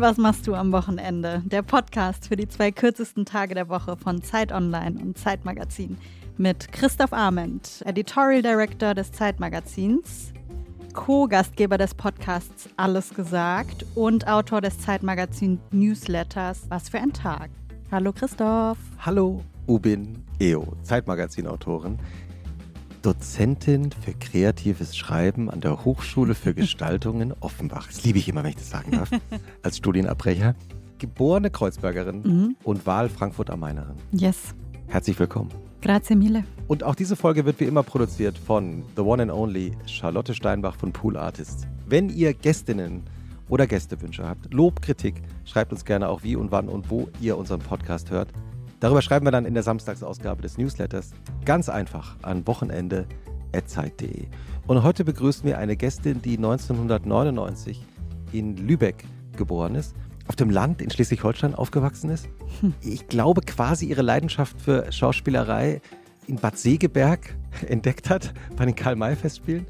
Was machst du am Wochenende? Der Podcast für die zwei kürzesten Tage der Woche von Zeit Online und Zeitmagazin mit Christoph Arment, Editorial Director des Zeitmagazins, Co-Gastgeber des Podcasts Alles gesagt und Autor des Zeitmagazin Newsletters Was für ein Tag. Hallo Christoph. Hallo Ubin Eo, Zeitmagazin-Autorin. Dozentin für kreatives Schreiben an der Hochschule für Gestaltung in Offenbach. Das liebe ich immer, wenn ich das sagen darf, als Studienabbrecher. Geborene Kreuzbergerin mhm. und Wahl Frankfurt am Mainerin. Yes. Herzlich willkommen. Grazie mille. Und auch diese Folge wird wie immer produziert von The One and Only Charlotte Steinbach von Pool Artists. Wenn ihr Gästinnen oder Gästewünsche habt, Lob, Kritik, schreibt uns gerne auch wie und wann und wo ihr unseren Podcast hört. Darüber schreiben wir dann in der Samstagsausgabe des Newsletters ganz einfach an wochenende.zeit.de. Und heute begrüßen wir eine Gästin, die 1999 in Lübeck geboren ist, auf dem Land in Schleswig-Holstein aufgewachsen ist. Hm. Ich glaube, quasi ihre Leidenschaft für Schauspielerei in Bad Segeberg entdeckt hat bei den Karl-May-Festspielen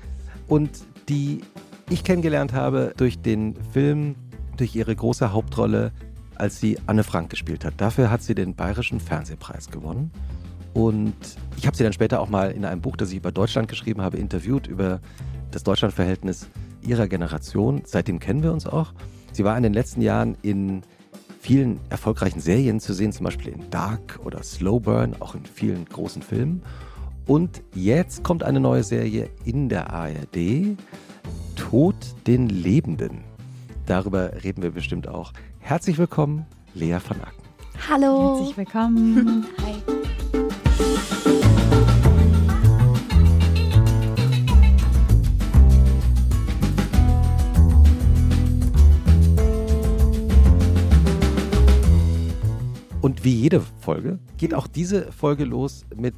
und die ich kennengelernt habe durch den Film, durch ihre große Hauptrolle als sie Anne Frank gespielt hat. Dafür hat sie den Bayerischen Fernsehpreis gewonnen. Und ich habe sie dann später auch mal in einem Buch, das ich über Deutschland geschrieben habe, interviewt, über das Deutschlandverhältnis ihrer Generation. Seitdem kennen wir uns auch. Sie war in den letzten Jahren in vielen erfolgreichen Serien zu sehen, zum Beispiel in Dark oder Slow Burn, auch in vielen großen Filmen. Und jetzt kommt eine neue Serie in der ARD, Tod den Lebenden. Darüber reden wir bestimmt auch. Herzlich willkommen, Lea von Acken. Hallo. Herzlich willkommen. Hi. Und wie jede Folge geht auch diese Folge los mit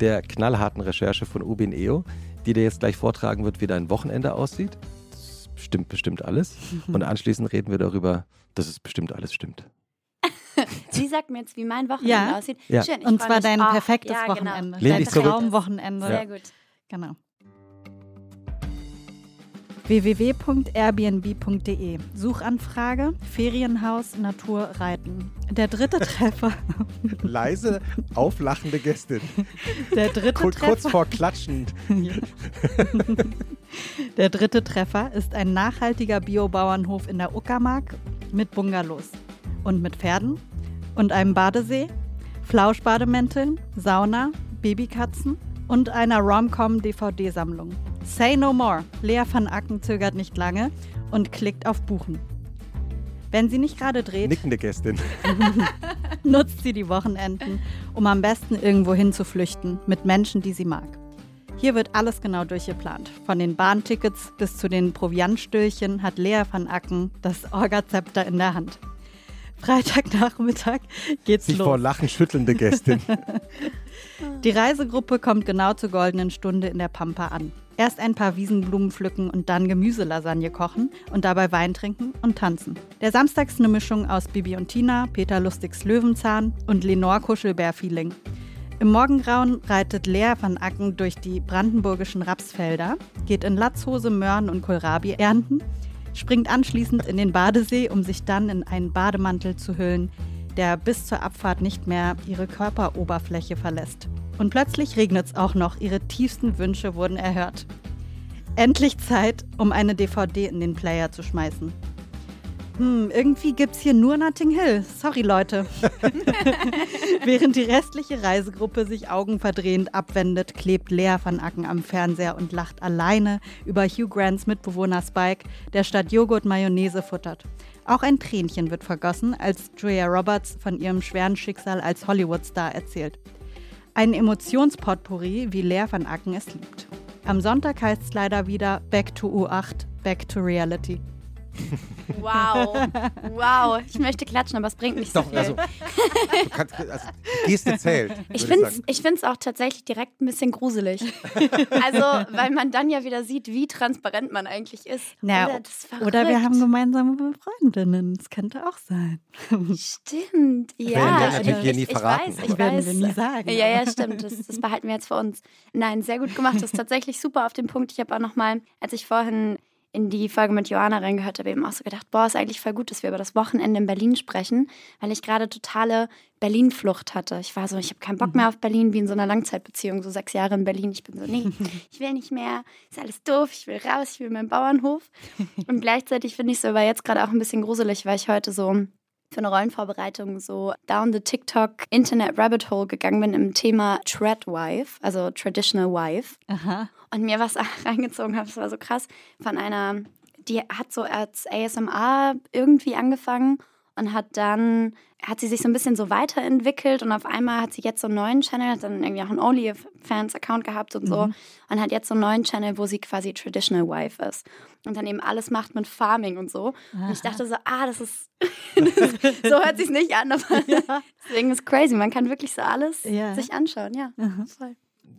der knallharten Recherche von Ubin Eo, die dir jetzt gleich vortragen wird, wie dein Wochenende aussieht. Das stimmt bestimmt alles. Und anschließend reden wir darüber, dass es bestimmt alles stimmt. Sie sagt mir jetzt, wie mein Wochenende ja. aussieht. Ja. Schön, und zwar dein oh, perfektes ja, genau. Wochenende. Dein Traumwochenende. Sehr gut. Genau www.airbnb.de. Suchanfrage, Ferienhaus, Natur, Reiten. Der dritte Treffer. Leise, auflachende Gästin. Der dritte kurz, Treffer. Kurz vor klatschend. Der dritte Treffer ist ein nachhaltiger Biobauernhof in der Uckermark mit Bungalows und mit Pferden und einem Badesee, Flauschbademänteln, Sauna, Babykatzen und einer Rom-Com-DVD-Sammlung. Say no more. Lea van Acken zögert nicht lange und klickt auf Buchen. Wenn sie nicht gerade dreht, nickende Gästin, nutzt sie die Wochenenden, um am besten irgendwo hinzuflüchten mit Menschen, die sie mag. Hier wird alles genau durchgeplant. Von den Bahntickets bis zu den Proviantstühlchen hat Lea van Acken das Orgazepter in der Hand. Freitagnachmittag geht's Sich los. vor Lachen schüttelnde Gästin. Die Reisegruppe kommt genau zur goldenen Stunde in der Pampa an. Erst ein paar Wiesenblumen pflücken und dann Gemüselasagne kochen und dabei Wein trinken und tanzen. Der Samstag ist eine Mischung aus Bibi und Tina, Peter Lustigs Löwenzahn und Lenore Kuschelbär-Feeling. Im Morgengrauen reitet Lea van Acken durch die brandenburgischen Rapsfelder, geht in Latzhose Möhren und Kohlrabi ernten, springt anschließend in den Badesee, um sich dann in einen Bademantel zu hüllen, der bis zur Abfahrt nicht mehr ihre Körperoberfläche verlässt. Und plötzlich regnet es auch noch. Ihre tiefsten Wünsche wurden erhört. Endlich Zeit, um eine DVD in den Player zu schmeißen. Hm, irgendwie gibt's hier nur Notting Hill. Sorry, Leute. Während die restliche Reisegruppe sich augenverdrehend abwendet, klebt Lea van Acken am Fernseher und lacht alleine über Hugh Grants Mitbewohner Spike, der statt Joghurt Mayonnaise futtert. Auch ein Tränchen wird vergossen, als Julia Roberts von ihrem schweren Schicksal als Hollywoodstar erzählt. Ein Emotionspotpourri, wie Lea van Acken es liebt. Am Sonntag heißt es leider wieder Back to U8, Back to Reality. Wow, wow. Ich möchte klatschen, aber es bringt nicht Doch, so viel. Also, du kannst, also, Geste zählt. Ich finde es ich find's auch tatsächlich direkt ein bisschen gruselig. Also, weil man dann ja wieder sieht, wie transparent man eigentlich ist. Na, oder, oder wir haben gemeinsame Freundinnen. Das könnte auch sein. Stimmt, ja. Wir werden natürlich hier nie verraten. Ich weiß, ich weiß. wir nie sagen. Ja, ja, stimmt. Das, das behalten wir jetzt für uns. Nein, sehr gut gemacht. Das ist tatsächlich super auf den Punkt. Ich habe auch noch mal, als ich vorhin in die Folge mit Joanna reingehört habe, eben auch so gedacht, boah, ist eigentlich voll gut, dass wir über das Wochenende in Berlin sprechen, weil ich gerade totale Berlin-Flucht hatte. Ich war so, ich habe keinen Bock mehr auf Berlin, wie in so einer Langzeitbeziehung, so sechs Jahre in Berlin. Ich bin so, nee, ich will nicht mehr, ist alles doof, ich will raus, ich will meinen Bauernhof. Und gleichzeitig finde ich es aber jetzt gerade auch ein bisschen gruselig, weil ich heute so für eine Rollenvorbereitung so down the TikTok Internet Rabbit Hole gegangen bin im Thema Trad Wife, also Traditional Wife. Aha. Und mir was reingezogen habe, das war so krass, von einer, die hat so als ASMR irgendwie angefangen und hat dann, hat sie sich so ein bisschen so weiterentwickelt und auf einmal hat sie jetzt so einen neuen Channel, hat dann irgendwie auch einen OnlyFans-Account gehabt und so Mhm. und hat jetzt so einen neuen Channel, wo sie quasi Traditional Wife ist und dann eben alles macht mit Farming und so. Und ich dachte so, ah, das ist, das, so hört sich's nicht an, aber deswegen ist crazy, man kann wirklich so alles Ja. sich anschauen, ja. Voll.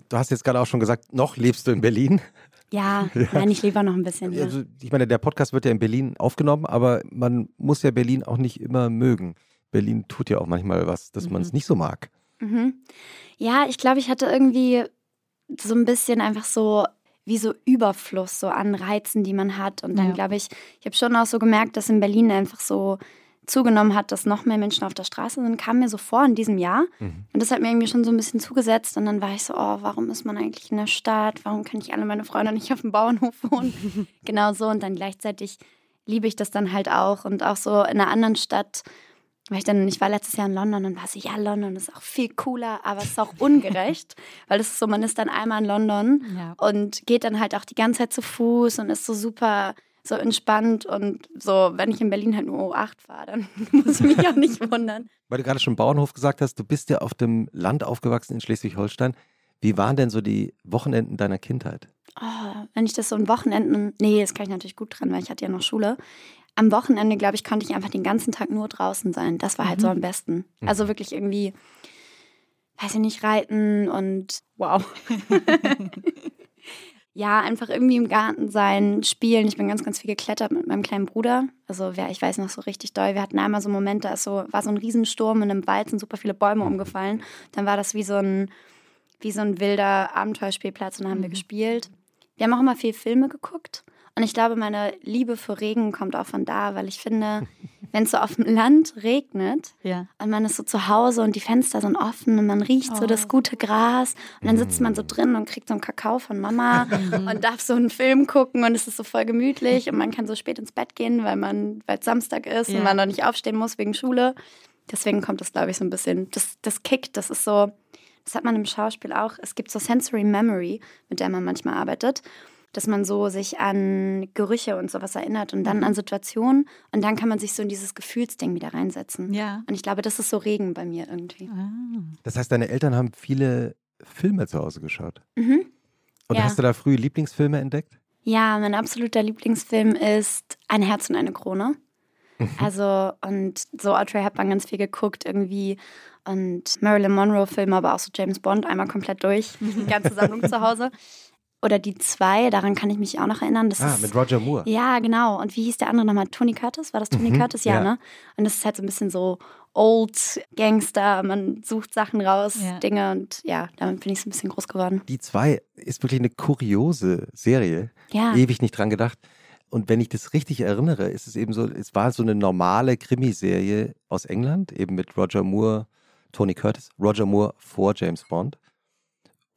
Du hast jetzt gerade auch schon gesagt, noch lebst du in Berlin. Ja, nein, ich auch noch ein bisschen hier. Also, ich meine, der Podcast wird ja in Berlin aufgenommen, aber man muss ja Berlin auch nicht immer mögen. Berlin tut ja auch manchmal was, dass man es nicht so mag. Mhm. Ja, ich glaube, ich hatte irgendwie so ein bisschen einfach so wie so Überfluss so an Reizen, die man hat. Und dann Ja. glaube ich, ich habe schon auch so gemerkt, dass in Berlin einfach so zugenommen hat, dass noch mehr Menschen auf der Straße sind, kam mir so vor in diesem Jahr. Mhm. Und das hat mir irgendwie schon so ein bisschen zugesetzt. Und dann war ich so, oh, warum ist man eigentlich in der Stadt? Warum können ich alle meine Freunde nicht auf dem Bauernhof wohnen? genau so. Und dann gleichzeitig liebe ich das dann halt auch. Und auch so in einer anderen Stadt, weil ich dann, ich war letztes Jahr in London und war so, ja, London ist auch viel cooler, aber es ist auch ungerecht. weil es ist so, man ist dann einmal in London Ja. und geht dann halt auch die ganze Zeit zu Fuß und ist so super so entspannt und so, wenn ich in Berlin halt nur O8 fahre, dann muss ich mich auch nicht wundern. Weil du gerade schon Bauernhof gesagt hast, du bist ja auf dem Land aufgewachsen in Schleswig-Holstein. Wie waren denn so die Wochenenden deiner Kindheit? Oh, wenn ich das so am Wochenenden, nee, das kann ich natürlich gut dran, weil ich hatte ja noch Schule. Am Wochenende, glaube ich, konnte ich einfach den ganzen Tag nur draußen sein. Das war halt so am besten. Also wirklich irgendwie, weiß ich nicht, reiten und wow. ja, einfach irgendwie im Garten sein, spielen. Ich bin ganz, ganz viel geklettert mit meinem kleinen Bruder. Also wer, ich weiß noch so richtig doll. Wir hatten einmal so einen Moment, da ist so, war so ein Riesensturm in einem Wald, sind super viele Bäume umgefallen. Dann war das wie so ein, wie so ein wilder Abenteuerspielplatz und dann haben wir gespielt. Wir haben auch immer viel Filme geguckt. Und ich glaube, meine Liebe für Regen kommt auch von da, weil ich finde, wenn es so auf dem Land regnet Ja. und man ist so zu Hause und die Fenster sind offen und man riecht so das gute Gras und dann sitzt man so drin und kriegt so einen Kakao von Mama und darf so einen Film gucken und es ist so voll gemütlich und man kann so spät ins Bett gehen, weil man, weil es Samstag ist Ja. und man noch nicht aufstehen muss wegen Schule. Deswegen kommt das, glaube ich, so ein bisschen, das, das kickt, das ist so, das hat man im Schauspiel auch. Es gibt so Sensory Memory, mit der man manchmal arbeitet, dass man so sich an Gerüche und sowas erinnert und dann an Situationen und dann kann man sich so in dieses Gefühlsding wieder reinsetzen. Ja. Und ich glaube, das ist so Regen bei mir irgendwie. Ah. Das heißt, deine Eltern haben viele Filme zu Hause geschaut. Mhm. Und Ja. hast du da früh Lieblingsfilme entdeckt? Ja, mein absoluter Lieblingsfilm ist Ein Herz und eine Krone. Also, und so Audrey Hepburn ganz viel geguckt irgendwie. Und Marilyn Monroe-Filme, aber auch so James Bond einmal komplett durch. Die ganze Sammlung zu Hause. Oder die zwei, daran kann ich mich auch noch erinnern. Das Ah, ist, mit Roger Moore. Ja, genau. Und wie hieß der andere nochmal? Tony Curtis? War das Tony Mhm, Curtis? Ja, ja. ne? Und das ist halt so ein bisschen so Old Gangster. Man sucht Sachen raus, Ja. Dinge. Und ja, damit bin ich so ein bisschen groß geworden. Die zwei ist wirklich eine kuriose Serie. Ja. Ewig nicht dran gedacht. Und wenn ich das richtig erinnere, ist es eben so, es war so eine normale Krimiserie aus England, eben mit Roger Moore, Tony Curtis, Roger Moore vor James Bond.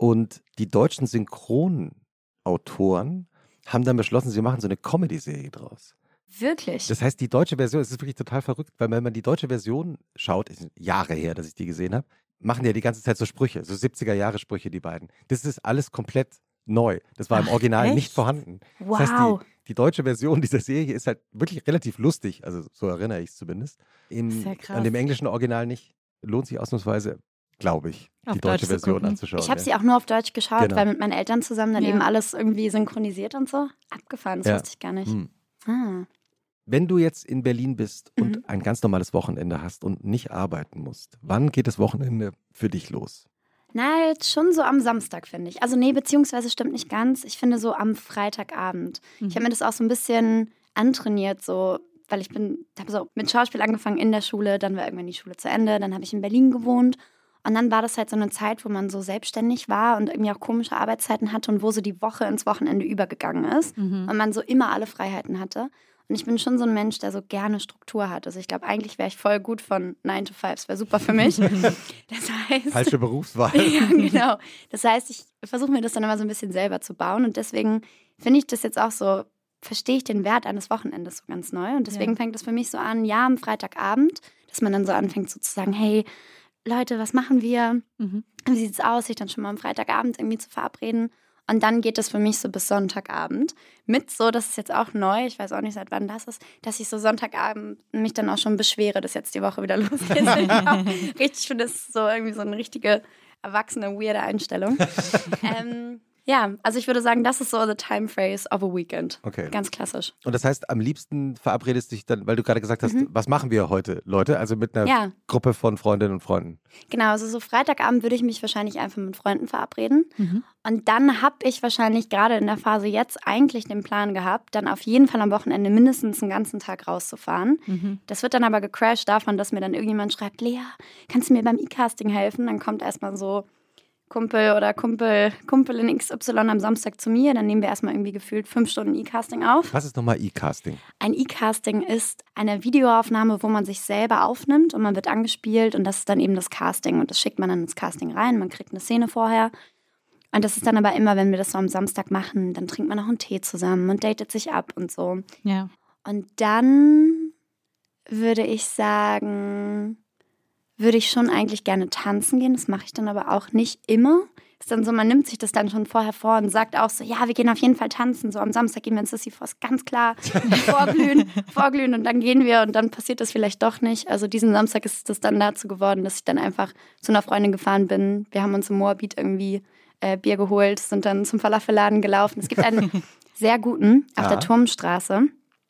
Und die deutschen Synchronautoren haben dann beschlossen, sie machen so eine Comedy-Serie draus. Wirklich? Das heißt, die deutsche Version, es ist wirklich total verrückt, weil wenn man die deutsche Version schaut, ist Jahre her, dass ich die gesehen habe, machen die ja die ganze Zeit so Sprüche, so 70er-Jahre-Sprüche, die beiden. Das ist alles komplett neu. Das war im Ach, Original echt? nicht vorhanden. wow. Das heißt, die, die deutsche Version dieser Serie ist halt wirklich relativ lustig, also so erinnere ich es zumindest. Im, ja krass. an dem englischen Original nicht. Lohnt sich ausnusweise, glaube ich, Auf die deutsche Deutsch zu Version gucken. anzuschauen. Ich habe ja. sie auch nur auf Deutsch geschaut, Genau. weil mit meinen Eltern zusammen dann Ja. eben alles irgendwie synchronisiert und so. Abgefahren, das Ja. wusste ich gar nicht. Hm. Ah. Wenn du jetzt in Berlin bist und Mhm. ein ganz normales Wochenende hast und nicht arbeiten musst, wann geht das Wochenende für dich los? Na, jetzt schon so am Samstag, finde ich. Also nee, beziehungsweise stimmt nicht ganz. Ich finde so am Freitagabend. Mhm. Ich habe mir das auch so ein bisschen antrainiert, so, weil ich bin, habe so mit Schauspiel angefangen in der Schule, dann war irgendwann die Schule zu Ende, dann habe ich in Berlin gewohnt Und dann war das halt so eine Zeit, wo man so selbstständig war und irgendwie auch komische Arbeitszeiten hatte und wo so die Woche ins Wochenende übergegangen ist Mhm. und man so immer alle Freiheiten hatte. Und ich bin schon so ein Mensch, der so gerne Struktur hat. Also ich glaube, eigentlich wäre ich voll gut von 9 to 5. Es wäre super für mich. Das heißt, Falsche Berufswahl. ja, genau. Das heißt, ich versuche mir das dann immer so ein bisschen selber zu bauen. Und deswegen finde ich das jetzt auch so, verstehe ich den Wert eines Wochenendes so ganz neu. Und deswegen Ja. fängt das für mich so an, ja, am Freitagabend, dass man dann so anfängt so zu sagen, hey, Leute, was machen wir? Mhm. Wie sieht's aus, sich dann schon mal am Freitagabend irgendwie zu verabreden? Und dann geht es für mich so bis Sonntagabend. Mit so, das ist jetzt auch neu, ich weiß auch nicht, seit wann das ist, dass ich so Sonntagabend mich dann auch schon beschwere, dass jetzt die Woche wieder losgeht. richtig, ich finde das so irgendwie so eine richtige, erwachsene, weirde Einstellung. ähm, ja, also ich würde sagen, das ist so the time phrase of a weekend. Okay. Ganz klassisch. Und das heißt, am liebsten verabredest dich dann, weil du gerade gesagt hast, was machen wir heute, Leute? Also mit einer Mhm. Ja. Gruppe von Freundinnen und Freunden. Genau, also so Freitagabend würde ich mich wahrscheinlich einfach mit Freunden verabreden. Mhm. Und dann habe ich wahrscheinlich gerade in der Phase jetzt eigentlich den Plan gehabt, dann auf jeden Fall am Wochenende mindestens einen ganzen Tag rauszufahren. Mhm. Das wird dann aber gecrashed davon, dass mir dann irgendjemand schreibt, Lea, kannst du mir beim E-Casting helfen? Dann kommt erstmal so Kumpel oder Kumpel, Kumpel in XY am Samstag zu mir. Dann nehmen wir erstmal irgendwie gefühlt fünf Stunden E-Casting auf. Was ist nochmal E-Casting? Ein E-Casting ist eine Videoaufnahme, wo man sich selber aufnimmt und man wird angespielt und das ist dann eben das Casting und das schickt man dann ins Casting rein. Man kriegt eine Szene vorher. Und das ist dann aber immer, wenn wir das so am Samstag machen, dann trinkt man noch einen Tee zusammen und datet sich ab und so. Ja. Und dann würde ich sagen, würde ich schon eigentlich gerne tanzen gehen. Das mache ich dann aber auch nicht immer. Ist dann so, man nimmt sich das dann schon vorher vor und sagt auch so, ja, wir gehen auf jeden Fall tanzen. So am Samstag gehen wir ins Sisyphos, ganz klar. Vorglühen, vorglühen und dann gehen wir und dann passiert das vielleicht doch nicht. Also diesen Samstag ist das dann dazu geworden, dass ich dann einfach zu einer Freundin gefahren bin. Wir haben uns im Moabit irgendwie äh, Bier geholt, sind dann zum Falafelladen gelaufen. Es gibt einen sehr guten auf Ja. der Turmstraße.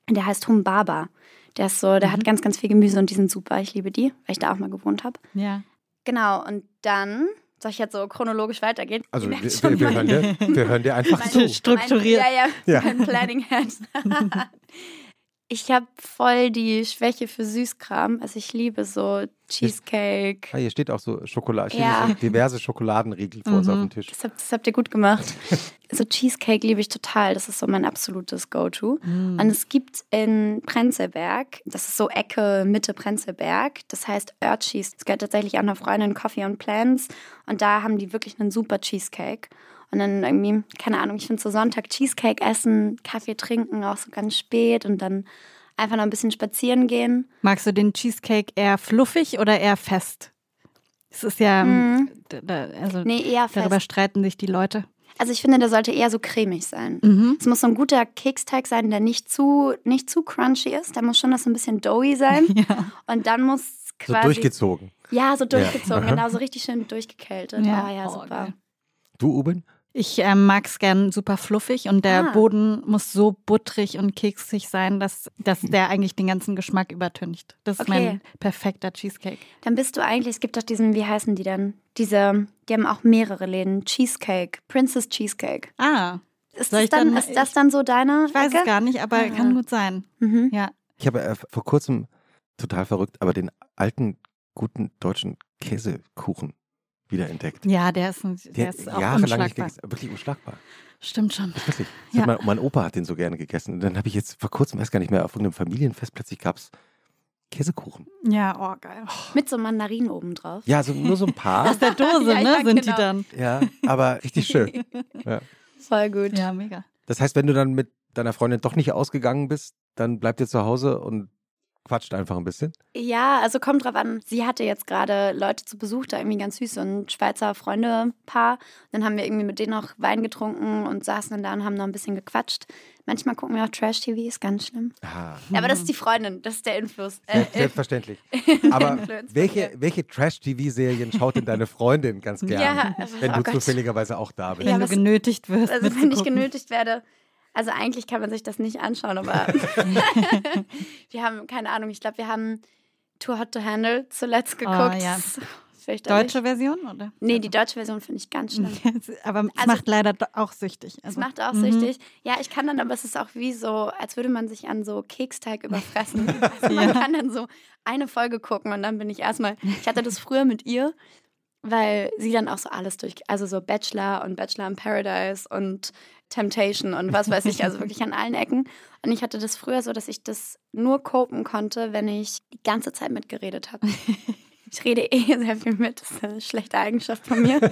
Der heißt Hum Baba. Der ist so, der hat ganz, ganz viel Gemüse und die sind super. Ich liebe die, weil ich da auch mal gewohnt habe. Ja. Genau, und dann soll ich jetzt so chronologisch weitergehen? Also wir, wir, wir, hören dir, wir hören dir einfach mein- zu. Strukturiert. Mein, ja, ja, Ja. mein Planning Head. ich habe voll die Schwäche für Süßkram. Also ich liebe so Cheesecake. Ah, hier steht auch so Schokolade, Ja. so diverse Schokoladenriegel vor uns Mhm. auf dem Tisch. Das habt, das habt ihr gut gemacht. so Cheesecake liebe ich total. Das ist so mein absolutes Go-To. Mhm. Und es gibt in Prenzlberg, das ist so Ecke Mitte Prenzlberg, das heißt Urcheese. Das gehört tatsächlich auch einer Freundin Coffee and Plants. Und da haben die wirklich einen super Cheesecake. Und dann irgendwie, keine Ahnung, ich finde so Sonntag Cheesecake essen, Kaffee trinken, auch so ganz spät und dann einfach noch ein bisschen spazieren gehen. Magst du den Cheesecake eher fluffig oder eher fest? Es ist ja, Mhm. d- da, also Nee, eher darüber fest. streiten sich die Leute. Also ich finde, der sollte eher so cremig sein. Mhm. Es muss so ein guter Keksteig sein, der nicht zu, nicht zu crunchy ist. Der muss schon noch so ein bisschen doughy sein. Ja. Und dann muss So quasi. durchgezogen. Ja, so durchgezogen, Ja. genau, so richtig schön durchgekältet. Ja. Ah, ja, Oh, super. geil. Du, Uben? Ich ähm, mag es gern super fluffig und der Ah. Boden muss so butterig und keksig sein, dass, dass der eigentlich den ganzen Geschmack übertüncht. Das ist Okay. mein perfekter Cheesecake. Dann bist du eigentlich, es gibt doch diesen, wie heißen die denn? Diese, die haben auch mehrere Läden. Cheesecake, Princess Cheesecake. Ah, Ist das, dann, dann- ist das dann so deine? ich weiß Ecke? es gar nicht, aber Ah. kann gut sein. Mhm. Ja. Ich habe äh, vor kurzem, total verrückt, aber den alten, guten deutschen Käsekuchen wiederentdeckt. Ja, der ist, ein, Der der ist auch jahrelang nicht unschlagbar. gegessen, wirklich unschlagbar. Stimmt schon. Wirklich. Ja. mein, mein Opa hat den so gerne gegessen. Und dann habe ich jetzt vor kurzem, weiß gar nicht mehr, auf irgendeinem Familienfest plötzlich gab es Käsekuchen. Ja, oh geil. Mit so Mandarinen obendrauf. Ja, so, nur so ein paar. Aus der Dose, Ja, ne, ja, sind genau. die dann. ja, aber richtig schön. Ja. Voll gut. Ja, mega. Das heißt, wenn du dann mit deiner Freundin doch nicht ausgegangen bist, dann bleibt ihr zu Hause und quatscht einfach ein bisschen. Ja, also kommt drauf an. Sie hatte jetzt gerade Leute zu Besuch, da irgendwie ganz süß, so ein Schweizer Freundepaar. Dann haben wir irgendwie mit denen noch Wein getrunken und saßen dann da und haben noch ein bisschen gequatscht. Manchmal gucken wir auch Trash-TV, ist ganz schlimm. Ah, Ja, aber das ist die Freundin, das ist der Influss. Äh, selbstverständlich. Aber welche, welche Trash-TV-Serien schaut denn deine Freundin ganz gerne? Ja, also, wenn oh du Gott. zufälligerweise auch da bist. Wenn Ja, du was- genötigt wirst. also wenn ich genötigt werde. Also eigentlich kann man sich das nicht anschauen, aber wir haben, keine Ahnung, ich glaube, wir haben Too Hot to Handle zuletzt geguckt. Ah, ja. Deutsche Version, oder? Nee, die deutsche Version finde ich ganz schlimm. aber es Also- macht leider auch süchtig. Es Also, macht auch mhm. süchtig. Ja, ich kann dann, aber es ist auch wie so, als würde man sich an so Keksteig überfressen. Also man Ja. kann dann so eine Folge gucken und dann bin ich erstmal, ich hatte das früher mit ihr weil sie dann auch so alles durch, also so Bachelor und Bachelor in Paradise und Temptation und was weiß ich, also wirklich an allen Ecken. Und ich hatte das früher so, dass ich das nur kopen konnte, wenn ich die ganze Zeit mitgeredet habe. Ich rede eh sehr viel mit. Das ist eine schlechte Eigenschaft von mir.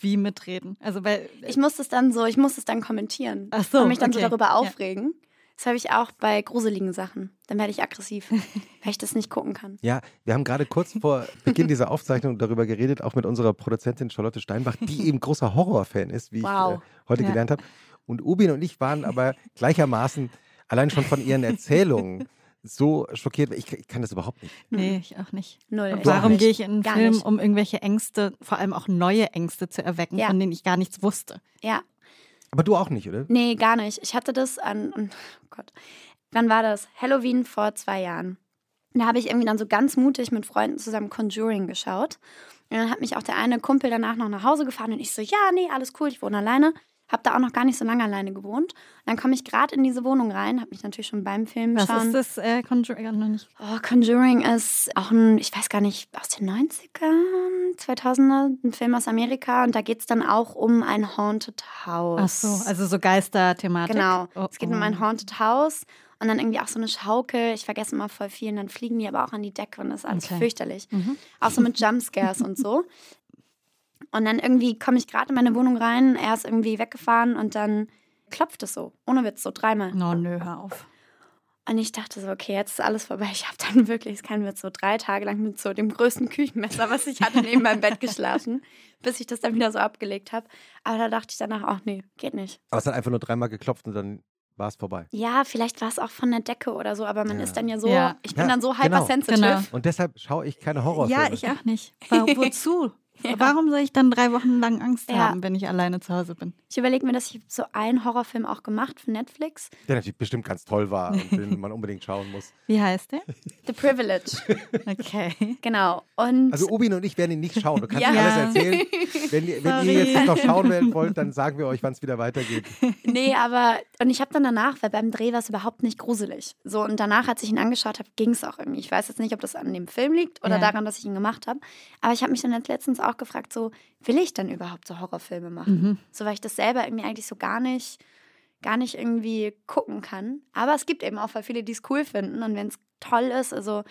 Wie mitreden? Also weil ich muss es dann so, ich muss es dann kommentieren Ach so, und mich dann okay. so darüber aufregen. Das habe ich auch bei gruseligen Sachen. Dann werde ich aggressiv, weil ich das nicht gucken kann. Ja, wir haben gerade kurz vor Beginn dieser Aufzeichnung darüber geredet, auch mit unserer Produzentin Charlotte Steinbach, die eben großer Horrorfan ist, wie Wow. ich äh, heute Ja. gelernt habe. Und Ubin und ich waren aber gleichermaßen allein schon von ihren Erzählungen so schockiert. Ich, ich kann das überhaupt nicht. nee, ich auch nicht. Null. Warum gehe ich in einen Gar Film, nicht. um irgendwelche Ängste, vor allem auch neue Ängste zu erwecken, Ja. von denen ich gar nichts wusste? Ja, Aber du auch nicht, oder? nee, gar nicht. Ich hatte das an, oh Gott, wann war das? Halloween vor zwei Jahren. Da habe ich irgendwie dann so ganz mutig mit Freunden zusammen Conjuring geschaut. Und dann hat mich auch der eine Kumpel danach noch nach Hause gefahren und ich so, ja, nee, alles cool, ich wohne alleine. Hab da auch noch gar nicht so lange alleine gewohnt. Und dann komme ich gerade in diese Wohnung rein, habe mich natürlich schon beim Film Was schauen. ist das äh, Conjuring? Noch nicht. Oh, Conjuring ist auch ein, ich weiß gar nicht, aus den 90ern, 2000er, ein Film aus Amerika. Und da geht es dann auch um ein Haunted House. Ach so, also so Geisterthematik. Genau. Oh, es geht um ein Haunted House und dann irgendwie auch so eine Schaukel. Ich vergesse immer voll viel. Und dann fliegen die aber auch an die Decke und das ist alles Okay. fürchterlich. Mhm. Auch so mit Jumpscares und so. Und dann irgendwie komme ich gerade in meine Wohnung rein. Er ist irgendwie weggefahren und dann klopft es so. Ohne Witz, so dreimal. No, nö, hör auf. Und ich dachte so, okay, jetzt ist alles vorbei. Ich habe dann wirklich, es kann Witz, so drei Tage lang mit so dem größten Küchenmesser, was ich hatte, neben meinem Bett geschlafen, bis ich das dann wieder so abgelegt habe. Aber da dachte ich danach auch, nee, geht nicht. Aber es hat einfach nur dreimal geklopft und dann war es vorbei. Ja, vielleicht war es auch von der Decke oder so, aber man Ja. ist dann ja so, Ja. ich bin Ja, dann so genau. hypersensitive. Genau. Und deshalb schaue ich keine Horrorfilme. Ja, ich auch nicht. Wozu? Warum soll ich dann drei Wochen lang Angst Ja. haben, wenn ich alleine zu Hause bin? Ich überlege mir, dass ich so einen Horrorfilm auch gemacht für Netflix. Der natürlich bestimmt ganz toll war und den man unbedingt schauen muss. Wie heißt der? The Privilege. Okay. genau. Und Also Ubin und ich werden ihn nicht schauen. Du kannst Ja. mir alles erzählen. Wenn, ihr- wenn ihr jetzt noch schauen werden wollt, dann sagen wir euch, wann es wieder weitergeht. nee, aber und ich habe dann danach, weil beim Dreh war es überhaupt nicht gruselig. So und danach, als ich ihn angeschaut habe, ging es auch irgendwie. Ich weiß jetzt nicht, ob das an dem Film liegt oder Ja. daran, dass ich ihn gemacht habe. Aber ich habe mich dann jetzt letztens auch gefragt, so will ich denn überhaupt so Horrorfilme machen? Mhm. So weil ich das selber irgendwie eigentlich so gar nicht, gar nicht irgendwie gucken kann. Aber es gibt eben auch viele, die es cool finden und wenn es toll ist, also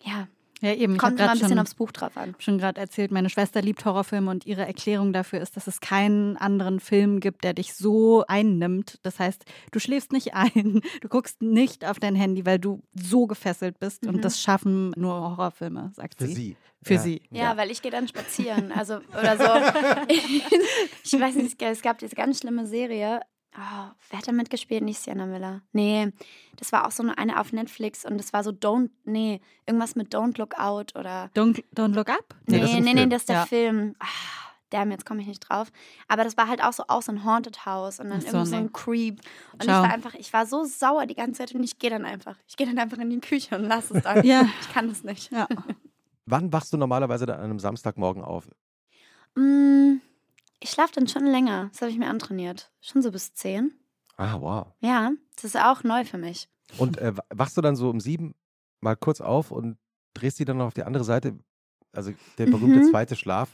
ja, Ja, eben. Ich kommt habe immer ein gerade bisschen schon, aufs Buch drauf an. schon gerade erzählt, meine Schwester liebt Horrorfilme und ihre Erklärung dafür ist, dass es keinen anderen Film gibt, der dich so einnimmt. Das heißt, du schläfst nicht ein, du guckst nicht auf dein Handy, weil du so gefesselt bist. Mhm. Und das schaffen nur Horrorfilme, sagt Für sie. sie. Für Ja. sie. Ja, weil ich gehe dann spazieren. Also, oder so. ich weiß nicht, es gab diese ganz schlimme Serie. Oh, wer hat da mitgespielt? Nicht Sienna Miller. Nee, das war auch so eine, eine auf Netflix und das war so Don't, nee, irgendwas mit Don't Look Out oder. Don't, don't Look Up? Nee, Nee, nee, nee, das ist der Ja. Film. Ah, damn, jetzt komme ich nicht drauf. Aber das war halt auch so aus so ein Haunted House und dann Ach so, irgendwie so ein Creep. Und Ciao. ich war einfach, ich war so sauer die ganze Zeit und ich gehe dann einfach. Ich gehe dann einfach in die Küche und lasse es dann. Ja. Ich kann das nicht. Ja. Wann wachst du normalerweise dann an einem Samstagmorgen auf? Mm, Ich schlafe dann schon länger. Das habe ich mir antrainiert. Schon so bis 10. Ah, wow. Ja, das ist auch neu für mich. Und äh, wachst du dann so um sieben mal kurz auf und drehst die dann noch auf die andere Seite? Also der berühmte Mhm. zweite Schlaf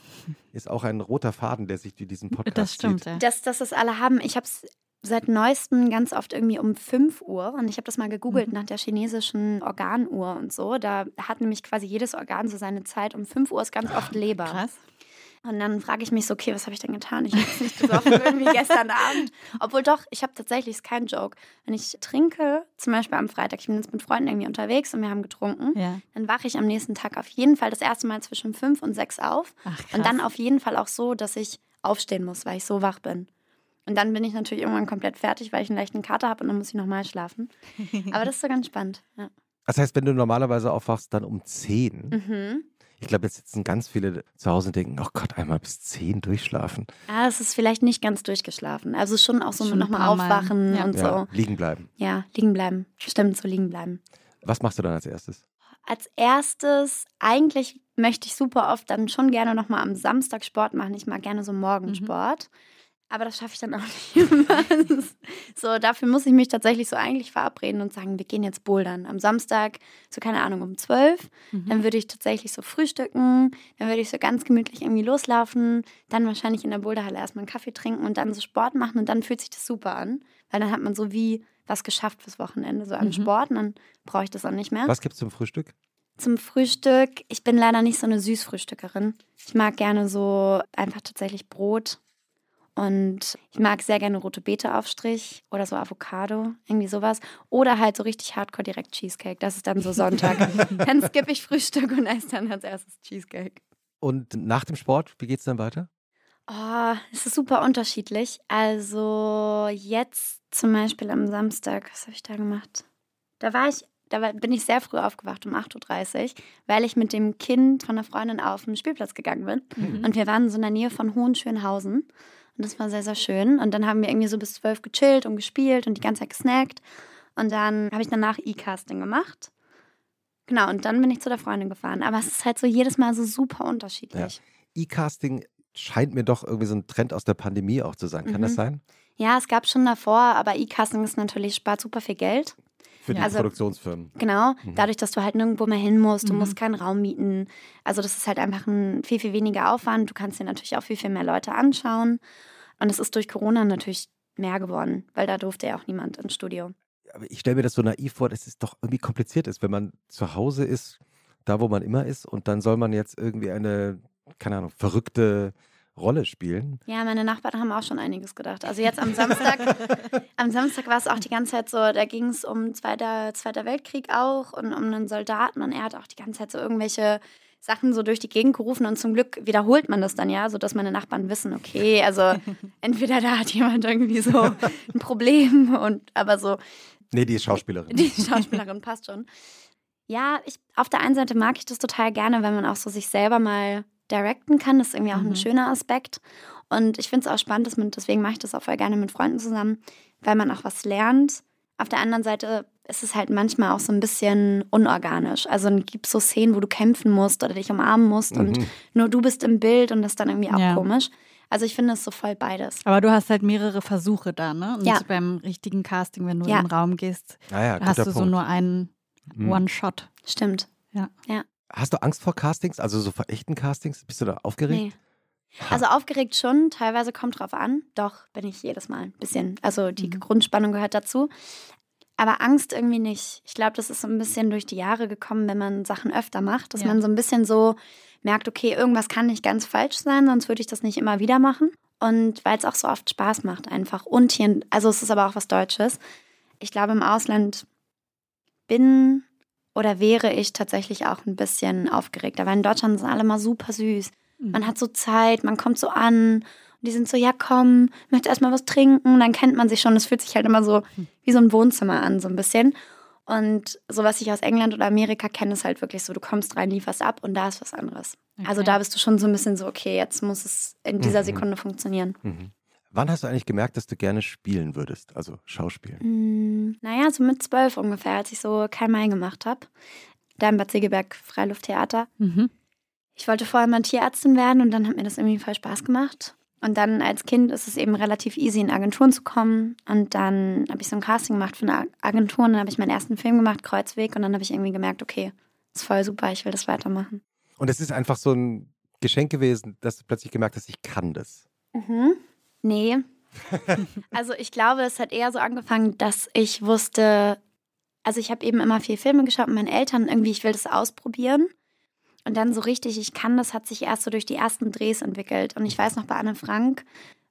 ist auch ein roter Faden, der sich durch diesen Podcast Das stimmt, zieht. ja. Dass, dass das alle haben. Ich habe es seit neuestem ganz oft irgendwie um 5 Uhr und ich habe das mal gegoogelt Mhm. nach der chinesischen Organuhr und so. Da hat nämlich quasi jedes Organ so seine Zeit. Um 5 Uhr ist ganz oft Leber. Krass. Und dann frage ich mich so, okay, was habe ich denn getan? Ich habe es nicht gesoffen irgendwie gestern Abend. Obwohl doch, ich habe tatsächlich, ist kein Joke, wenn ich trinke, zum Beispiel am Freitag, ich bin jetzt mit Freunden irgendwie unterwegs und wir haben getrunken, Ja. dann wache ich am nächsten Tag auf jeden Fall das erste Mal zwischen fünf und sechs auf. Ach. Und dann auf jeden Fall auch so, dass ich aufstehen muss, weil ich so wach bin. Und dann bin ich natürlich irgendwann komplett fertig, weil ich einen leichten Kater habe und dann muss ich nochmal schlafen. Aber das ist so ganz spannend. Ja. Das heißt, wenn du normalerweise aufwachst, dann um zehn. Mhm. Ich glaube, jetzt sitzen ganz viele zu Hause und denken, oh Gott, einmal bis zehn durchschlafen. Ja, es ist vielleicht nicht ganz durchgeschlafen. Also schon auch so nochmal aufwachen Ja. und Ja, so. liegen bleiben. Ja, liegen bleiben. Stimmt, so liegen bleiben. Was machst du dann als erstes? Als erstes, eigentlich möchte ich super oft dann schon gerne nochmal am Samstag Sport machen. Ich mag gerne so Morgensport. Aber das schaffe ich dann auch nicht immer. so, dafür muss ich mich tatsächlich so eigentlich verabreden und sagen, wir gehen jetzt bouldern. Am Samstag, so keine Ahnung, um zwölf. Mhm. Dann würde ich tatsächlich so frühstücken. Dann würde ich so ganz gemütlich irgendwie loslaufen. Dann wahrscheinlich in der Boulderhalle erstmal einen Kaffee trinken und dann so Sport machen. Und dann fühlt sich das super an. Weil dann hat man so wie was geschafft fürs Wochenende, so an mhm. Sport. Und dann brauche ich das auch nicht mehr. Was gibt es zum Frühstück? Zum Frühstück, ich bin leider nicht so eine Süßfrühstückerin. Ich mag gerne so einfach tatsächlich Brot und ich mag sehr gerne rote Beete Aufstrich oder so Avocado, irgendwie sowas. Oder halt so richtig hardcore direkt Cheesecake. Das ist dann so Sonntag. dann skippe ich Frühstück und esse dann als erstes Cheesecake. Und nach dem Sport, wie geht es dann weiter? Oh, es ist super unterschiedlich. Also jetzt zum Beispiel am Samstag, was habe ich da gemacht? Da war ich, da bin ich sehr früh aufgewacht um 8.30 Uhr, weil ich mit dem Kind von einer Freundin auf den Spielplatz gegangen bin. Mhm. Und wir waren so in der Nähe von Hohenschönhausen. Und das war sehr, sehr schön. Und dann haben wir irgendwie so bis zwölf gechillt und gespielt und die ganze Zeit gesnackt. Und dann habe ich danach E-Casting gemacht. Genau, und dann bin ich zu der Freundin gefahren. Aber es ist halt so jedes Mal so super unterschiedlich. Ja. E-Casting scheint mir doch irgendwie so ein Trend aus der Pandemie auch zu sein. Kann mhm. das sein? Ja, es gab schon davor, aber E-Casting ist natürlich, spart super viel Geld. Für die also, Produktionsfirmen. Genau, mhm. dadurch, dass du halt nirgendwo mehr hin musst, du mhm. musst keinen Raum mieten. Also das ist halt einfach ein viel, viel weniger Aufwand. Du kannst dir natürlich auch viel, viel mehr Leute anschauen. Und es ist durch Corona natürlich mehr geworden, weil da durfte ja auch niemand ins Studio. Aber ich stelle mir das so naiv vor, dass es doch irgendwie kompliziert ist, wenn man zu Hause ist, da wo man immer ist, und dann soll man jetzt irgendwie eine, keine Ahnung, verrückte Rolle spielen. Ja, meine Nachbarn haben auch schon einiges gedacht. Also jetzt am Samstag, am Samstag war es auch die ganze Zeit so, da ging es um Zweiter, Zweiter Weltkrieg auch und um einen Soldaten und er hat auch die ganze Zeit so irgendwelche Sachen so durch die Gegend gerufen und zum Glück wiederholt man das dann ja, sodass meine Nachbarn wissen, okay, also entweder da hat jemand irgendwie so ein Problem und aber so. Nee, die ist Schauspielerin. Die Schauspielerin passt schon. Ja, ich, auf der einen Seite mag ich das total gerne, wenn man auch so sich selber mal directen kann. Das ist irgendwie auch mhm. ein schöner Aspekt. Und ich finde es auch spannend, dass man, deswegen mache ich das auch voll gerne mit Freunden zusammen, weil man auch was lernt. Auf der anderen Seite ist es halt manchmal auch so ein bisschen unorganisch. Also dann gibt es so Szenen, wo du kämpfen musst oder dich umarmen musst mhm. und nur du bist im Bild und das ist dann irgendwie auch ja. komisch. Also ich finde es so voll beides. Aber du hast halt mehrere Versuche da, ne? Und ja. beim richtigen Casting, wenn du ja. in den Raum gehst, ah ja, hast du Punkt. so nur einen mhm. One-Shot. Stimmt. Ja. ja. Hast du Angst vor Castings, also so vor echten Castings? Bist du da aufgeregt? Nee. Also aufgeregt schon, teilweise kommt drauf an. Doch, bin ich jedes Mal ein bisschen. Also die mhm. Grundspannung gehört dazu. Aber Angst irgendwie nicht. Ich glaube, das ist so ein bisschen durch die Jahre gekommen, wenn man Sachen öfter macht, dass ja. man so ein bisschen so merkt, okay, irgendwas kann nicht ganz falsch sein, sonst würde ich das nicht immer wieder machen. Und weil es auch so oft Spaß macht einfach. Und hier, also es ist aber auch was Deutsches. Ich glaube, im Ausland bin oder wäre ich tatsächlich auch ein bisschen aufgeregter, weil in Deutschland sind alle mal super süß. Mhm. Man hat so Zeit, man kommt so an und die sind so, ja komm, möchte erstmal was trinken. Dann kennt man sich schon. Es fühlt sich halt immer so wie so ein Wohnzimmer an, so ein bisschen. Und so, was ich aus England oder Amerika kenne, ist halt wirklich so, du kommst rein, lieferst ab und da ist was anderes. Okay. Also da bist du schon so ein bisschen so, okay, jetzt muss es in dieser mhm. Sekunde funktionieren. Mhm. Wann hast du eigentlich gemerkt, dass du gerne spielen würdest, also Schauspielen? Mm, naja, so mit zwölf ungefähr, als ich so kein Mai gemacht habe. Da im Bad Segeberg Freilufttheater. Mhm. Ich wollte vorher mal Tierärztin werden und dann hat mir das irgendwie voll Spaß gemacht. Und dann als Kind ist es eben relativ easy, in Agenturen zu kommen. Und dann habe ich so ein Casting gemacht für eine Agentur und dann habe ich meinen ersten Film gemacht, Kreuzweg. Und dann habe ich irgendwie gemerkt, okay, ist voll super, ich will das weitermachen. Und es ist einfach so ein Geschenk gewesen, dass du plötzlich gemerkt hast, ich kann das. Mhm. Nee. also ich glaube, es hat eher so angefangen, dass ich wusste, also ich habe eben immer viel Filme geschaut mit meinen Eltern, irgendwie, ich will das ausprobieren. Und dann so richtig, ich kann, das hat sich erst so durch die ersten Drehs entwickelt. Und ich weiß noch, bei Anne Frank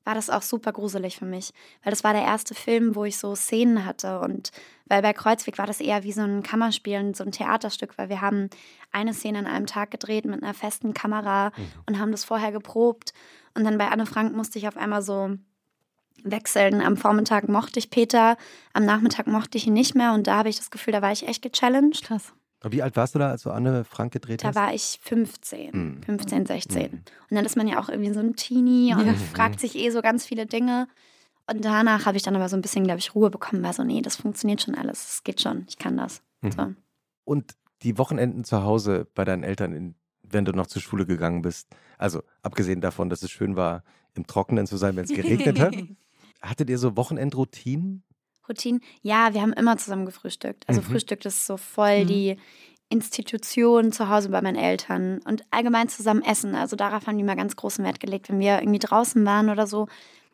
war das auch super gruselig für mich, weil das war der erste Film, wo ich so Szenen hatte. Und weil bei Kreuzweg war das eher wie so ein Kammerspiel, so ein Theaterstück, weil wir haben eine Szene an einem Tag gedreht mit einer festen Kamera mhm. und haben das vorher geprobt. Und dann bei Anne Frank musste ich auf einmal so wechseln. Am Vormittag mochte ich Peter, am Nachmittag mochte ich ihn nicht mehr und da habe ich das Gefühl, da war ich echt gechallenged. Krass. Wie alt warst du da, als du Anne Frank gedreht da hast? Da war ich 15, mhm. 15, 16. Mhm. Und dann ist man ja auch irgendwie so ein Teenie und mhm. fragt sich eh so ganz viele Dinge. Und danach habe ich dann aber so ein bisschen, glaube ich, Ruhe bekommen, war so, nee, das funktioniert schon alles, es geht schon, ich kann das. Mhm. So. Und die Wochenenden zu Hause bei deinen Eltern in wenn du noch zur Schule gegangen bist? Also abgesehen davon, dass es schön war, im Trockenen zu sein, wenn es geregnet hat. Hattet ihr so Wochenendroutinen? Routinen? Ja, wir haben immer zusammen gefrühstückt. Also Mhm. Frühstück ist so voll Mhm. die Institution zu Hause bei meinen Eltern und allgemein zusammen essen. Also darauf haben die mal ganz großen Wert gelegt, wenn wir irgendwie draußen waren oder so,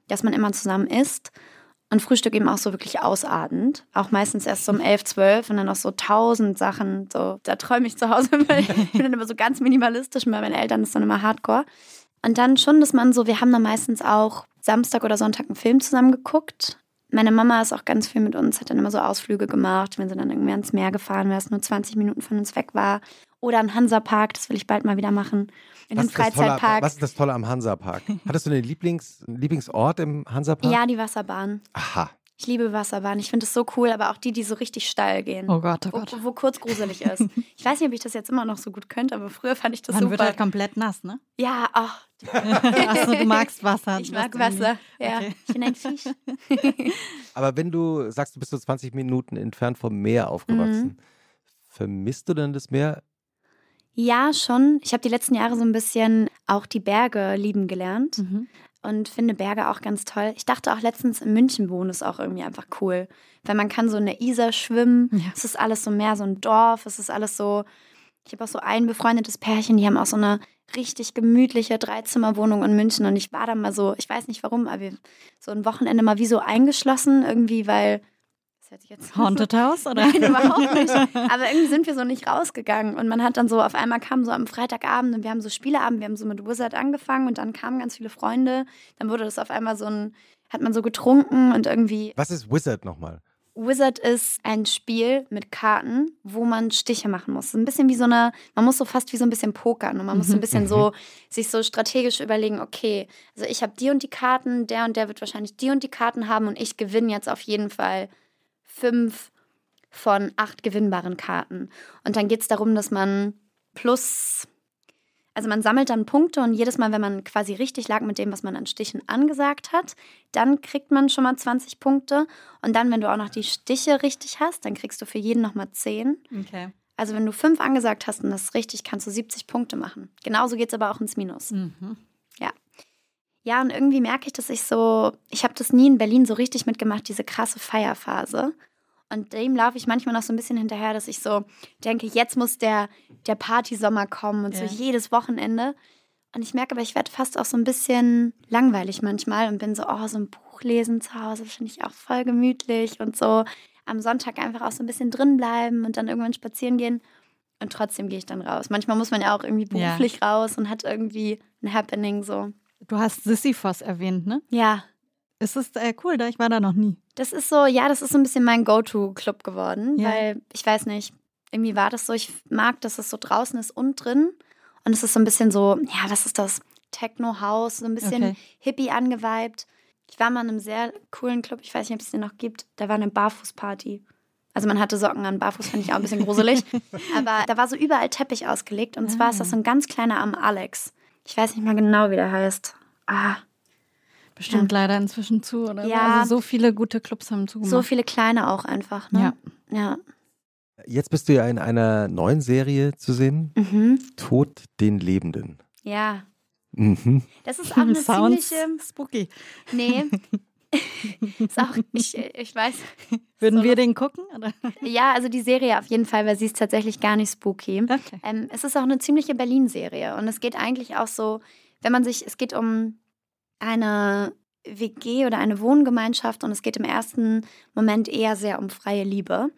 dass man immer zusammen isst. Und Frühstück eben auch so wirklich ausartend. Auch meistens erst so um 11, 12 und dann noch so tausend Sachen. So, da träume ich zu Hause immer. Ich bin dann immer so ganz minimalistisch. Bei meinen Eltern ist dann immer Hardcore. Und dann schon, dass man so, wir haben dann meistens auch Samstag oder Sonntag einen Film zusammen geguckt. Meine Mama ist auch ganz viel mit uns, hat dann immer so Ausflüge gemacht, wenn sie dann irgendwie ans Meer gefahren wäre, es nur 20 Minuten von uns weg war. Oder einen Hansapark, das will ich bald mal wieder machen. In Was den Freizeitpark. was ist das Tolle am Hansapark? Hattest du einen Lieblings, einen Lieblingsort im Hansapark? Ja, die Wasserbahn. Aha. Ich liebe Wasserbahn. Ich finde es so cool, aber auch die, die so richtig steil gehen. Oh Gott, oh Wo, Gott. wo kurz gruselig ist. Ich weiß nicht, ob ich das jetzt immer noch so gut könnte, aber früher fand ich das Man wird super. halt komplett nass, ne? ja, ach, Achso, du magst Wasser. ich mag Wasser. Ja, Okay. ich bin ein Fisch. Aber wenn du sagst, du bist so 20 Minuten entfernt vom Meer aufgewachsen, Mhm. vermisst du denn das Meer? Ja, schon. Ich habe die letzten Jahre so ein bisschen auch die Berge lieben gelernt Mhm. Und finde Berge auch ganz toll. Ich dachte auch letztens in München wohnen ist auch irgendwie einfach cool, weil man kann so in der Isar schwimmen. Ja. Es ist alles so mehr so ein Dorf. Es ist alles so. Ich habe auch so ein befreundetes Pärchen, die haben auch so eine richtig gemütliche Dreizimmerwohnung in München und ich war da mal so, ich weiß nicht warum, aber so ein Wochenende mal wie so eingeschlossen irgendwie, weil hört sich jetzt Haunted House, oder? Nein, überhaupt nicht. Aber irgendwie sind wir so nicht rausgegangen. Und man hat dann so, auf einmal kam so am Freitagabend und wir haben so Spieleabend, wir haben so mit Wizard angefangen und dann kamen ganz viele Freunde. Dann wurde das auf einmal so ein, hat man so getrunken und irgendwie. Was ist Wizard nochmal? Wizard ist ein Spiel mit Karten, wo man Stiche machen muss. Ein bisschen wie so eine, man muss so fast wie so ein bisschen pokern und man muss so ein bisschen so sich so strategisch überlegen, okay, also ich habe die und die Karten, der und der wird wahrscheinlich die und die Karten haben und ich gewinne jetzt auf jeden Fall fünf von acht gewinnbaren Karten. Und dann geht es darum, dass man plus, also man sammelt dann Punkte und jedes Mal, wenn man quasi richtig lag mit dem, was man an Stichen angesagt hat, dann kriegt man schon mal 20 Punkte. Und dann, wenn du auch noch die Stiche richtig hast, dann kriegst du für jeden nochmal 10. Okay. Also wenn du fünf angesagt hast und das ist richtig, kannst du 70 Punkte machen. Genauso geht es aber auch ins Minus. Mhm. Ja, und irgendwie merke ich, dass ich so, ich habe das nie in Berlin so richtig mitgemacht, diese krasse Feierphase. Und dem laufe ich manchmal noch so ein bisschen hinterher, dass ich so denke, jetzt muss der, der Partysommer kommen und Ja. so jedes Wochenende. Und ich merke aber, ich werde fast auch so ein bisschen langweilig manchmal und bin so, oh, so ein Buch lesen zu Hause finde ich auch voll gemütlich und so am Sonntag einfach auch so ein bisschen drin bleiben und dann irgendwann spazieren gehen. Und trotzdem gehe ich dann raus. Manchmal muss man ja auch irgendwie Ja. beruflich raus und hat irgendwie ein Happening so. Du hast Sisyphos erwähnt, ne? Ja, Es ist äh, cool, da ich war da noch nie. Das ist so, ja, das ist so ein bisschen mein Go-To-Club geworden, Ja. weil ich weiß nicht, irgendwie war das so, ich mag, dass es so draußen ist und drin. Und es ist so ein bisschen so, ja, was ist das? Techno-House, so ein bisschen Okay. hippie angeweibt. Ich war mal in einem sehr coolen Club, ich weiß nicht, ob es den noch gibt. Da war eine Barfußparty. Also man hatte Socken an, barfuß fand ich auch ein bisschen gruselig. Aber da war so überall Teppich ausgelegt. Und zwar ist das so ein ganz kleiner am Alex. Ich weiß nicht mal genau, wie der heißt. Ah, Bestimmt leider inzwischen zu, oder? Ja. Also so viele gute Clubs haben zugemacht. so viele kleine auch einfach, ne? Ja. Ja. Jetzt bist du ja in einer neuen Serie zu sehen. Mhm. Tod den Lebenden. Ja. Mhm. Das ist auch eine Sounds ziemliche. spooky. Nee. ist auch, ich, ich weiß. Würden So- wir den gucken? Oder? Ja, also die Serie auf jeden Fall, weil sie ist tatsächlich gar nicht spooky. Okay. Ähm, es ist auch eine ziemliche Berlin-Serie und es geht eigentlich auch so, wenn man sich, es geht um eine WG oder eine Wohngemeinschaft und es geht im ersten Moment eher sehr um freie Liebe.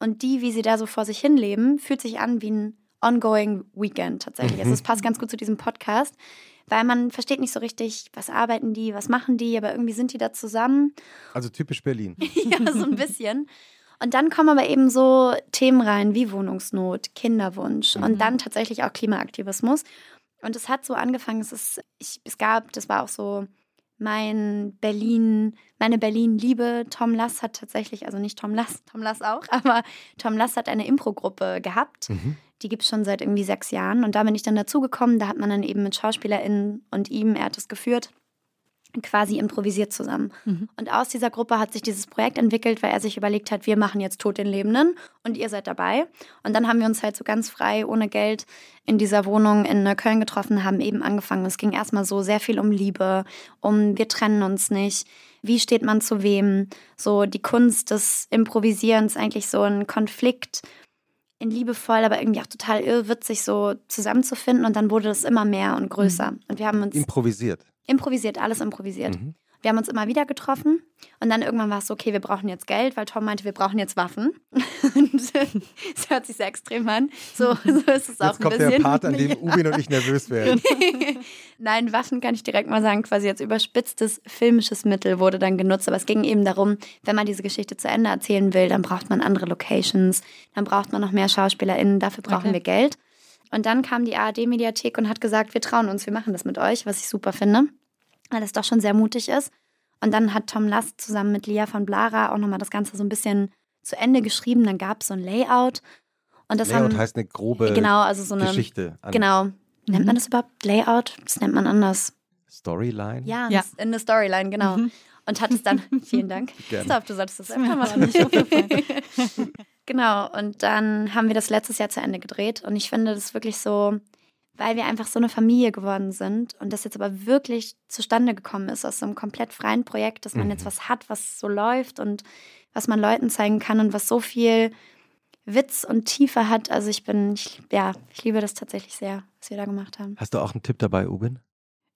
Und die, wie sie da so vor sich hin leben, fühlt sich an wie ein ongoing Weekend tatsächlich. Also es passt ganz gut zu diesem Podcast, weil man versteht nicht so richtig, was arbeiten die, was machen die, aber irgendwie sind die da zusammen Also typisch Berlin. ja, so ein bisschen. Und dann kommen aber eben so Themen rein wie Wohnungsnot, Kinderwunsch und dann tatsächlich auch Klimaaktivismus. Und es hat so angefangen, es ist, ich, es gab, das war auch so mein Berlin, meine Berlin-Liebe. Tom Lass hat tatsächlich, also nicht Tom Lass, Tom Lass auch, aber Tom Lass hat eine Impro-Gruppe gehabt. Mhm. Die gibt es schon seit irgendwie sechs Jahren. Und da bin ich dann dazugekommen. Da hat man dann eben mit SchauspielerInnen und ihm, er hat es geführt, quasi improvisiert zusammen. Mhm. Und aus dieser Gruppe hat sich dieses Projekt entwickelt, weil er sich überlegt hat, wir machen jetzt Tod den Lebenden und ihr seid dabei. Und dann haben wir uns halt so ganz frei, ohne Geld, in dieser Wohnung in Neukölln getroffen, haben eben angefangen. Es ging erstmal so sehr viel um Liebe, um wir trennen uns nicht. Wie steht man zu wem? So die Kunst des Improvisierens, eigentlich so ein Konflikt in liebevoll, aber irgendwie auch total irrwitzig so zusammenzufinden. Und dann wurde das immer mehr und größer. Und wir haben uns Improvisiert. improvisiert, alles improvisiert. Mhm. Wir haben uns immer wieder getroffen und dann irgendwann war es so, okay, wir brauchen jetzt Geld, weil Tom meinte, wir brauchen jetzt Waffen. Und es hört sich sehr extrem an. So, so ist es auch Jetzt kommt ein der bisschen. Part, an dem Ubin und ich nervös werden. Nein, Waffen kann ich direkt mal sagen, quasi als überspitztes filmisches Mittel wurde dann genutzt. Aber es ging eben darum, wenn man diese Geschichte zu Ende erzählen will, dann braucht man andere Locations, dann braucht man noch mehr SchauspielerInnen, dafür brauchen Okay. wir Geld. Und dann kam die ARD-Mediathek und hat gesagt, wir trauen uns, wir machen das mit euch, was ich super finde, weil das doch schon sehr mutig ist. Und dann hat Tom Last zusammen mit Lia von Blara auch nochmal das Ganze so ein bisschen zu Ende geschrieben. Dann gab es so ein Layout. Und das Layout haben, heißt eine grobe genau, also so eine, Geschichte. An genau. Nennt Mhm. man das überhaupt Layout? Das nennt man anders. Storyline. Ja, Ja. in eine Storyline, genau. Mhm. Und hat es dann, vielen Dank. Gerne. Stop, du solltest das einfach machen. nicht aufgefallen. genau, und dann haben wir das letztes Jahr zu Ende gedreht. Und ich finde das wirklich so, weil wir einfach so eine Familie geworden sind und das jetzt aber wirklich zustande gekommen ist aus so einem komplett freien Projekt, dass man Mhm. jetzt was hat, was so läuft und was man Leuten zeigen kann und was so viel Witz und Tiefe hat. Also ich bin, ich, ja, ich liebe das tatsächlich sehr, was wir da gemacht haben. Hast du auch einen Tipp dabei, Ubin?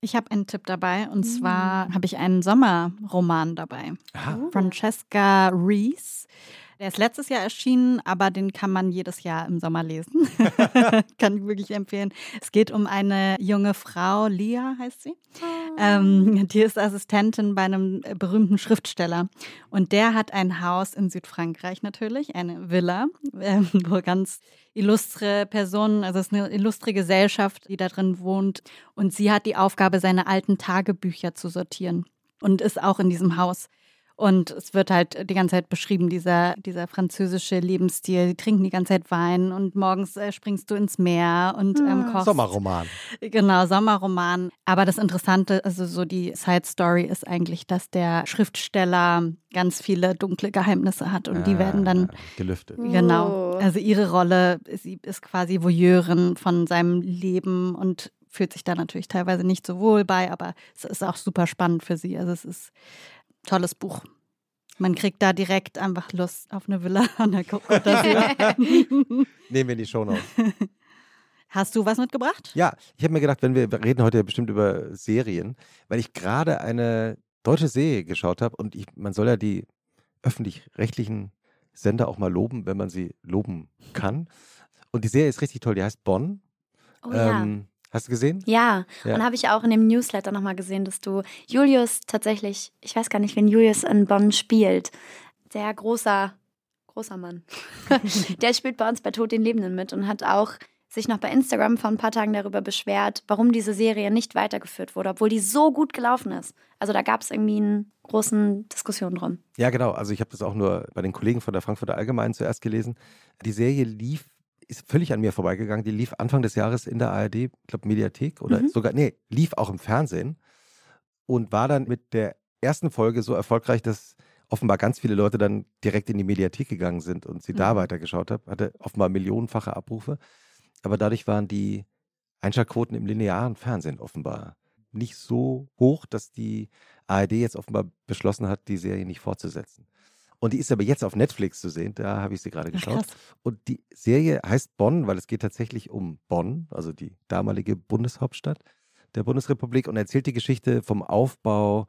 Ich habe einen Tipp dabei und Mm. zwar habe ich einen Sommerroman dabei. Aha. Francesca Rees. Der ist letztes Jahr erschienen, aber den kann man jedes Jahr im Sommer lesen. kann ich wirklich empfehlen. Es geht um eine junge Frau, Lia heißt sie. Ähm, die ist Assistentin bei einem berühmten Schriftsteller. Und der hat ein Haus in Südfrankreich natürlich, eine Villa, äh, wo ganz illustre Personen, also es ist eine illustre Gesellschaft, die da drin wohnt. Und sie hat die Aufgabe, seine alten Tagebücher zu sortieren und ist auch in diesem Haus. Und es wird halt die ganze Zeit beschrieben, dieser, dieser französische Lebensstil. Die trinken die ganze Zeit Wein und morgens äh, springst du ins Meer und ähm, kochst. Sommerroman. Genau, Sommerroman. Aber das Interessante, also so die Side Story ist eigentlich, dass der Schriftsteller ganz viele dunkle Geheimnisse hat und die werden dann Ah, gelüftet. Genau. Oh. Also ihre Rolle, sie ist quasi Voyeurin von seinem Leben und fühlt sich da natürlich teilweise nicht so wohl bei, aber es ist auch super spannend für sie. Also es ist tolles Buch. Man kriegt da direkt einfach Lust auf eine Villa an der d'Azur. Nehmen wir in die Show Notes. Hast du was mitgebracht? Ja, ich habe mir gedacht, wenn wir reden heute ja bestimmt über Serien, weil ich gerade eine deutsche Serie geschaut habe und ich, man soll ja die öffentlich-rechtlichen Sender auch mal loben, wenn man sie loben kann. Und die Serie ist richtig toll, die heißt Bonn. Oh ja. Hast du gesehen? Ja, Ja. und habe ich auch in dem Newsletter nochmal gesehen, dass du Julius tatsächlich, ich weiß gar nicht, wen Julius in Bonn spielt. Der großer, großer Mann. der spielt bei uns bei Tod den Lebenden mit und hat auch sich noch bei Instagram vor ein paar Tagen darüber beschwert, warum diese Serie nicht weitergeführt wurde, obwohl die so gut gelaufen ist. Also da gab es irgendwie eine großen Diskussion drum. Ja, genau. Also ich habe das auch nur bei den Kollegen von der Frankfurter Allgemeinen zuerst gelesen. Die Serie lief, ist völlig an mir vorbeigegangen. Die lief Anfang des Jahres in der ARD, ich glaube Mediathek oder Mhm. sogar, nee, lief auch im Fernsehen und war dann mit der ersten Folge so erfolgreich, dass offenbar ganz viele Leute dann direkt in die Mediathek gegangen sind und sie da Mhm. weitergeschaut haben. Hatte offenbar millionenfache Abrufe. Aber dadurch waren die Einschaltquoten im linearen Fernsehen offenbar nicht so hoch, dass die ARD jetzt offenbar beschlossen hat, die Serie nicht fortzusetzen. Und die ist aber jetzt auf Netflix zu sehen, da habe ich sie gerade Ach, geschaut. krass. Und die Serie heißt Bonn, weil es geht tatsächlich um Bonn, also die damalige Bundeshauptstadt der Bundesrepublik und erzählt die Geschichte vom Aufbau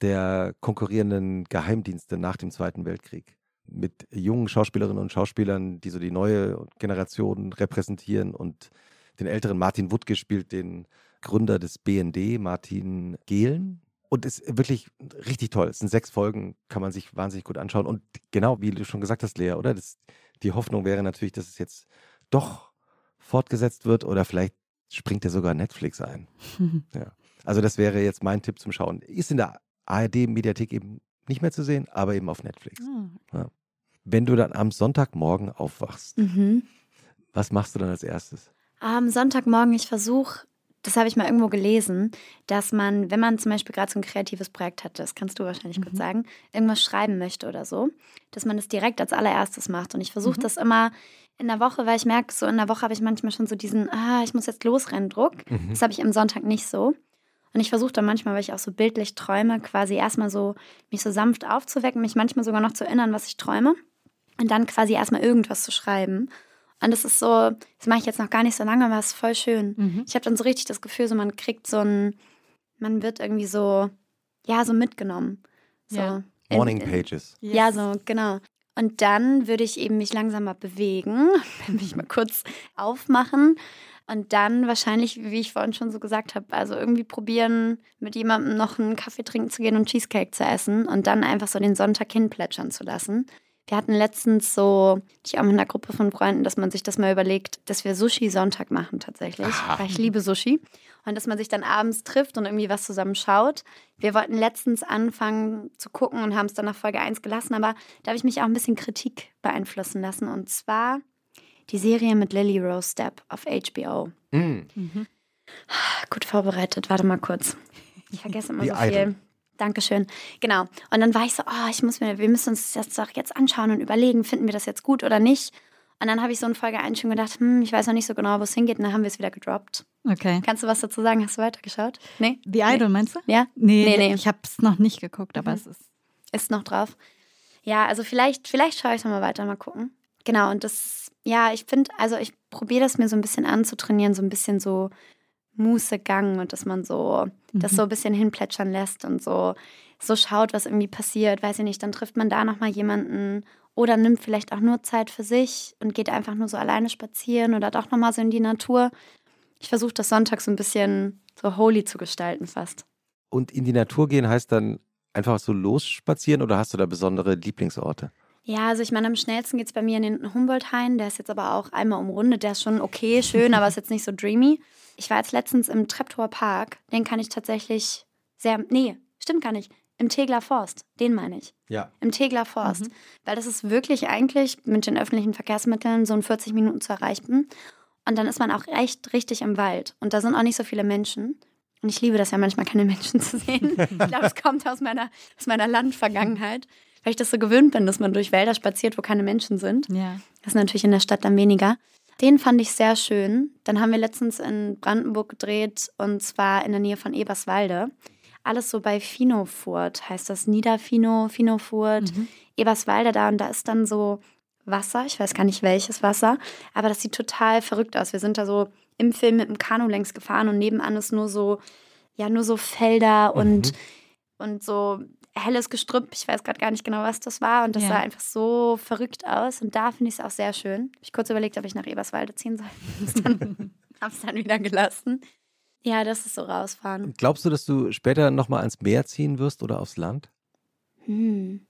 der konkurrierenden Geheimdienste nach dem Zweiten Weltkrieg. Mit jungen Schauspielerinnen und Schauspielern, die so die neue Generation repräsentieren und den älteren Martin Wuttke spielt den Gründer des BND, Martin Gehlen. Und ist wirklich richtig toll. Es sind sechs Folgen, kann man sich wahnsinnig gut anschauen. Und genau, wie du schon gesagt hast, Lea, oder? Das, die Hoffnung wäre natürlich, dass es jetzt doch fortgesetzt wird oder vielleicht springt ja sogar Netflix ein. Also das wäre jetzt mein Tipp zum Schauen. Ist in der ARD-Mediathek eben nicht mehr zu sehen, aber eben auf Netflix. Ah. Wenn du dann am Sonntagmorgen aufwachst, Mhm. was machst du dann als erstes? Am Sonntagmorgen, ich versuche das habe ich mal irgendwo gelesen, dass man, wenn man zum Beispiel gerade so ein kreatives Projekt hatte, das kannst du wahrscheinlich mhm. kurz sagen, irgendwas schreiben möchte oder so, dass man das direkt als allererstes macht. Und ich versuche mhm. das immer in der Woche, weil ich merke, so in der Woche habe ich manchmal schon so diesen, ah, ich muss jetzt losrennen Druck. Mhm. Das habe ich am Sonntag nicht so. Und ich versuche dann manchmal, weil ich auch so bildlich träume, quasi erstmal so mich so sanft aufzuwecken, mich manchmal sogar noch zu erinnern, was ich träume. Und dann quasi erstmal irgendwas zu schreiben. Und das ist so, das mache ich jetzt noch gar nicht so lange, aber es ist voll schön. Mhm. Ich habe dann so richtig das Gefühl, so man kriegt so ein, man wird irgendwie so, ja, so mitgenommen. So. Ja. Morning Pages. Yes. Ja, so, genau. Und dann würde ich eben mich langsam mal bewegen, mich mal kurz aufmachen und dann wahrscheinlich, wie ich vorhin schon so gesagt habe, also irgendwie probieren, mit jemandem noch einen Kaffee trinken zu gehen und Cheesecake zu essen und dann einfach so den Sonntag hinplätschern zu lassen. Wir hatten letztens so, ich auch mit einer Gruppe von Freunden, dass man sich das mal überlegt, dass wir Sushi-Sonntag machen tatsächlich, Aha. weil ich liebe Sushi. Und dass man sich dann abends trifft und irgendwie was zusammen schaut. Wir wollten letztens anfangen zu gucken und haben es dann nach Folge 1 gelassen, aber da habe ich mich auch ein bisschen Kritik beeinflussen lassen. Und zwar die Serie mit Lily Rose Depp auf HBO. Mm. Mhm. Gut vorbereitet, warte mal kurz. Ich vergesse immer die so viel. Idol. Dankeschön. Genau. Und dann war ich so, oh, ich muss mir, wir müssen uns das doch jetzt anschauen und überlegen, finden wir das jetzt gut oder nicht? Und dann habe ich so in Folge 1 schon gedacht, hm, ich weiß noch nicht so genau, wo es hingeht. Und dann haben wir es wieder gedroppt. Okay. Kannst du was dazu sagen? Hast du weitergeschaut? Nee? The Idol, nee. meinst du? Ja? Nee, nee, nee. ich habe es noch nicht geguckt, aber mhm. es ist... Ist noch drauf. Ja, also vielleicht, vielleicht schaue ich nochmal weiter, mal gucken. Genau, und das, ja, ich finde, also ich probiere das mir so ein bisschen anzutrainieren, so ein bisschen so Mußegang und dass man so mhm. das so ein bisschen hinplätschern lässt und so, so schaut, was irgendwie passiert. Weiß ich nicht, dann trifft man da nochmal jemanden oder nimmt vielleicht auch nur Zeit für sich und geht einfach nur so alleine spazieren oder doch nochmal so in die Natur. Ich versuche das Sonntag so ein bisschen so holy zu gestalten fast. Und in die Natur gehen heißt dann einfach so losspazieren oder hast du da besondere Lieblingsorte? Ja, also ich meine, am schnellsten geht es bei mir in den Humboldt-Hain. Der ist jetzt aber auch einmal umrundet. Der ist schon okay, schön, aber ist jetzt nicht so dreamy. Ich war jetzt letztens im Treptower Park. Den kann ich tatsächlich sehr. Nee, stimmt gar nicht. Im Tegler Forst. Den meine ich. Ja. Im Tegler Forst. Mhm. Weil das ist wirklich eigentlich mit den öffentlichen Verkehrsmitteln so in 40 Minuten zu erreichen. Und dann ist man auch echt richtig im Wald. Und da sind auch nicht so viele Menschen. Und ich liebe das ja manchmal, keine Menschen zu sehen. Ich glaube, es kommt aus meiner, aus meiner Landvergangenheit weil ich das so gewöhnt bin, dass man durch Wälder spaziert, wo keine Menschen sind. Ja. Das ist natürlich in der Stadt dann weniger. Den fand ich sehr schön. Dann haben wir letztens in Brandenburg gedreht und zwar in der Nähe von Eberswalde. Alles so bei Finofurt heißt das. Niederfino, Finofurt, mhm. Eberswalde da und da ist dann so Wasser. Ich weiß gar nicht welches Wasser, aber das sieht total verrückt aus. Wir sind da so im Film mit dem Kanu längs gefahren und nebenan ist nur so, ja, nur so Felder mhm. und, und so helles Gestrüpp. Ich weiß gerade gar nicht genau, was das war. Und das ja. sah einfach so verrückt aus. Und da finde ich es auch sehr schön. Hab ich kurz überlegt, ob ich nach Eberswalde ziehen soll. Habe es dann wieder gelassen. Ja, das ist so rausfahren. Glaubst du, dass du später nochmal ans Meer ziehen wirst oder aufs Land? Hm.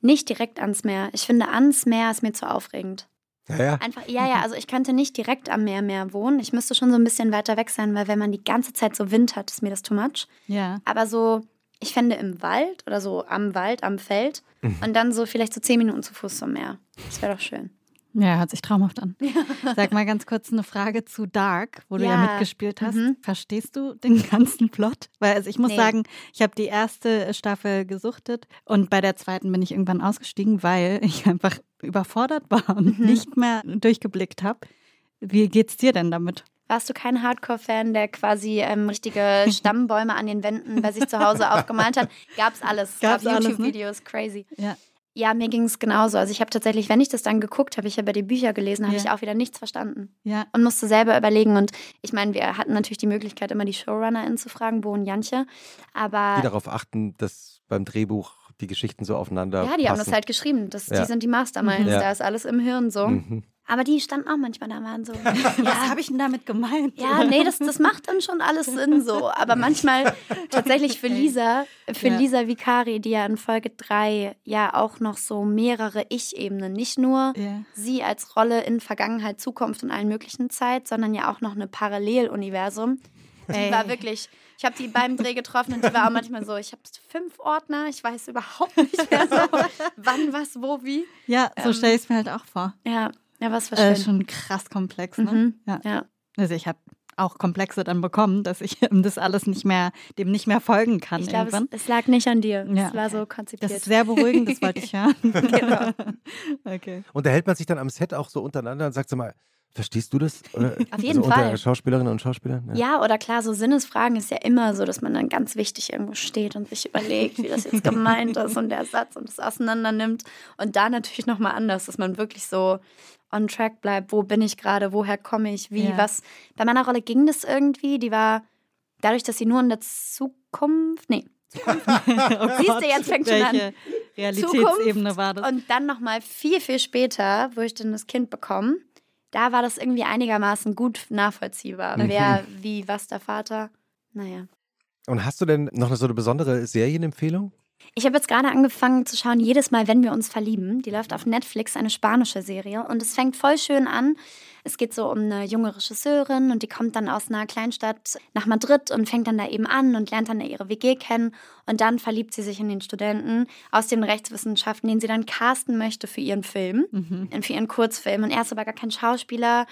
Nicht direkt ans Meer. Ich finde, ans Meer ist mir zu aufregend. Ja, ja. Einfach, ja, ja, also ich könnte nicht direkt am Meer mehr wohnen. Ich müsste schon so ein bisschen weiter weg sein, weil wenn man die ganze Zeit so Wind hat, ist mir das too much. Ja. Aber so ich fände im Wald oder so am Wald, am Feld mhm. und dann so vielleicht so zehn Minuten zu Fuß zum Meer. Das wäre doch schön. Ja, hört sich traumhaft an. Sag mal ganz kurz eine Frage zu Dark, wo du ja, ja mitgespielt hast. Mhm. Verstehst du den ganzen Plot? Weil also ich muss nee. sagen, ich habe die erste Staffel gesuchtet und bei der zweiten bin ich irgendwann ausgestiegen, weil ich einfach überfordert war und mhm. nicht mehr durchgeblickt habe. Wie geht's dir denn damit? Warst du kein Hardcore-Fan, der quasi ähm, richtige Stammbäume an den Wänden bei sich zu Hause aufgemalt hat? Gab's alles. Gab's Gab ne? YouTube-Videos, ne? crazy. Ja. Ja, mir ging es genauso. Also ich habe tatsächlich, wenn ich das dann geguckt habe, ich habe die Bücher gelesen, habe ja. ich auch wieder nichts verstanden. Ja. Und musste selber überlegen. Und ich meine, wir hatten natürlich die Möglichkeit, immer die ShowrunnerInnen zu fragen, Bo und Jantje. Aber. Die darauf achten, dass beim Drehbuch die Geschichten so aufeinander. Ja, die passen. haben das halt geschrieben. Das, ja. Die sind die Masterminds. Ja. Da ist alles im Hirn so. Mhm. Aber die standen auch manchmal da waren so. ja, Was habe ich denn damit gemeint? Ja, nee, das, das macht dann schon alles Sinn so. Aber manchmal tatsächlich für Lisa, für ja. Lisa Vicari, die ja in Folge 3 ja auch noch so mehrere Ich-Ebenen, nicht nur ja. sie als Rolle in Vergangenheit, Zukunft und allen möglichen Zeit, sondern ja auch noch eine Paralleluniversum. Die war wirklich, ich habe die beim Dreh getroffen und die war auch manchmal so, ich habe fünf Ordner, ich weiß überhaupt nicht mehr so, wann, was, wo, wie. Ja, so ähm, stelle ich es mir halt auch vor. Ja, ja, was war schön. Äh, schon krass komplex, ne? Mhm. Ja. ja. Also ich habe auch Komplexe dann bekommen, dass ich das alles nicht mehr, dem nicht mehr folgen kann. Ich glaube, es, es lag nicht an dir. Ja. Es war so konzipiert. Das ist sehr beruhigend, das wollte ich hören. Genau. Okay. Unterhält man sich dann am Set auch so untereinander und sagt so mal, verstehst du das? Oder, Auf jeden also Fall. Unter Schauspielerinnen und Schauspielern? Ja, oder klar, so Sinnesfragen ist ja immer so, dass man dann ganz wichtig irgendwo steht und sich überlegt, wie das jetzt gemeint ist und der Satz und es auseinander nimmt. Und da natürlich nochmal anders, dass man wirklich so on track bleibt. Wo bin ich gerade? Woher komme ich? Wie? Ja. Was? Bei meiner Rolle ging das irgendwie. Die war dadurch, dass sie nur in der Zukunft, nee, Oh Siehst du, jetzt fängt schon an. Realitätsebene war das? Und dann nochmal viel, viel später, wo ich dann das Kind bekomme, da war das irgendwie einigermaßen gut nachvollziehbar. Mhm. Wer, wie, was der Vater. Naja. Und hast du denn noch so eine besondere Serienempfehlung? Ich habe jetzt gerade angefangen zu schauen, jedes Mal, wenn wir uns verlieben. Die läuft auf Netflix, eine spanische Serie. Und es fängt voll schön an. Es geht so um eine junge Regisseurin und die kommt dann aus einer Kleinstadt nach Madrid und fängt dann da eben an und lernt dann da ihre WG kennen. Und dann verliebt sie sich in den Studenten aus den Rechtswissenschaften, den sie dann casten möchte für ihren Film, äh, für ihren Kurzfilm. Und er ist aber gar kein Schauspieler.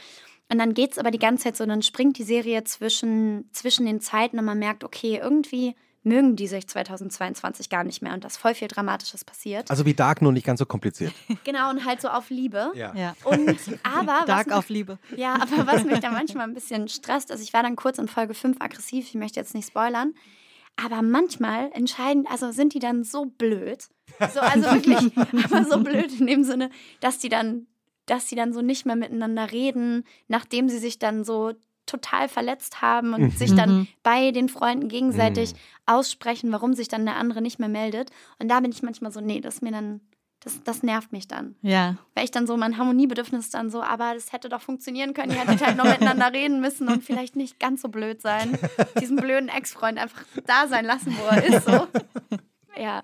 Und dann geht es aber die ganze Zeit so, dann springt die Serie zwischen, zwischen den Zeiten und man merkt, okay, irgendwie mögen die sich 2022 gar nicht mehr und dass voll viel Dramatisches passiert. Also wie Dark, nur nicht ganz so kompliziert. Genau, und halt so auf Liebe. Ja. ja. Und aber Dark was, auf Liebe. ja, aber was mich da manchmal ein bisschen stresst, also ich war dann kurz in Folge 5 aggressiv, ich möchte jetzt nicht spoilern, aber manchmal entscheiden, also sind die dann so blöd, so, also wirklich, aber so blöd in dem Sinne, dass die dann, dass die dann so nicht mehr miteinander reden, nachdem sie sich dann so total verletzt haben und sich dann Mhm. bei den Freunden gegenseitig Mhm. aussprechen, warum sich dann der andere nicht mehr meldet. Und da bin ich manchmal so, nee, das ist mir dann, das, das nervt mich dann. Ja. Weil ich dann so, mein Harmoniebedürfnis dann so, aber das hätte doch funktionieren können. Ihr hättet halt noch miteinander reden müssen und vielleicht nicht ganz so blöd sein. Diesen blöden Ex-Freund einfach da sein lassen, wo er ist. So. Ja.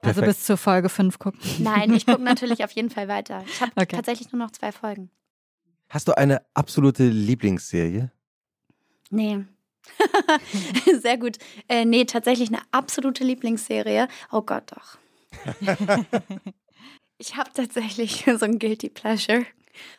Also Perfekt. bis zur Folge 5 gucken. Nein, ich gucke natürlich auf jeden Fall weiter. Ich habe Okay. tatsächlich nur noch zwei Folgen. Hast du eine absolute Lieblingsserie? Nee. Sehr gut. Äh, nee, tatsächlich eine absolute Lieblingsserie. Oh Gott, doch. ich habe tatsächlich so ein Guilty Pleasure.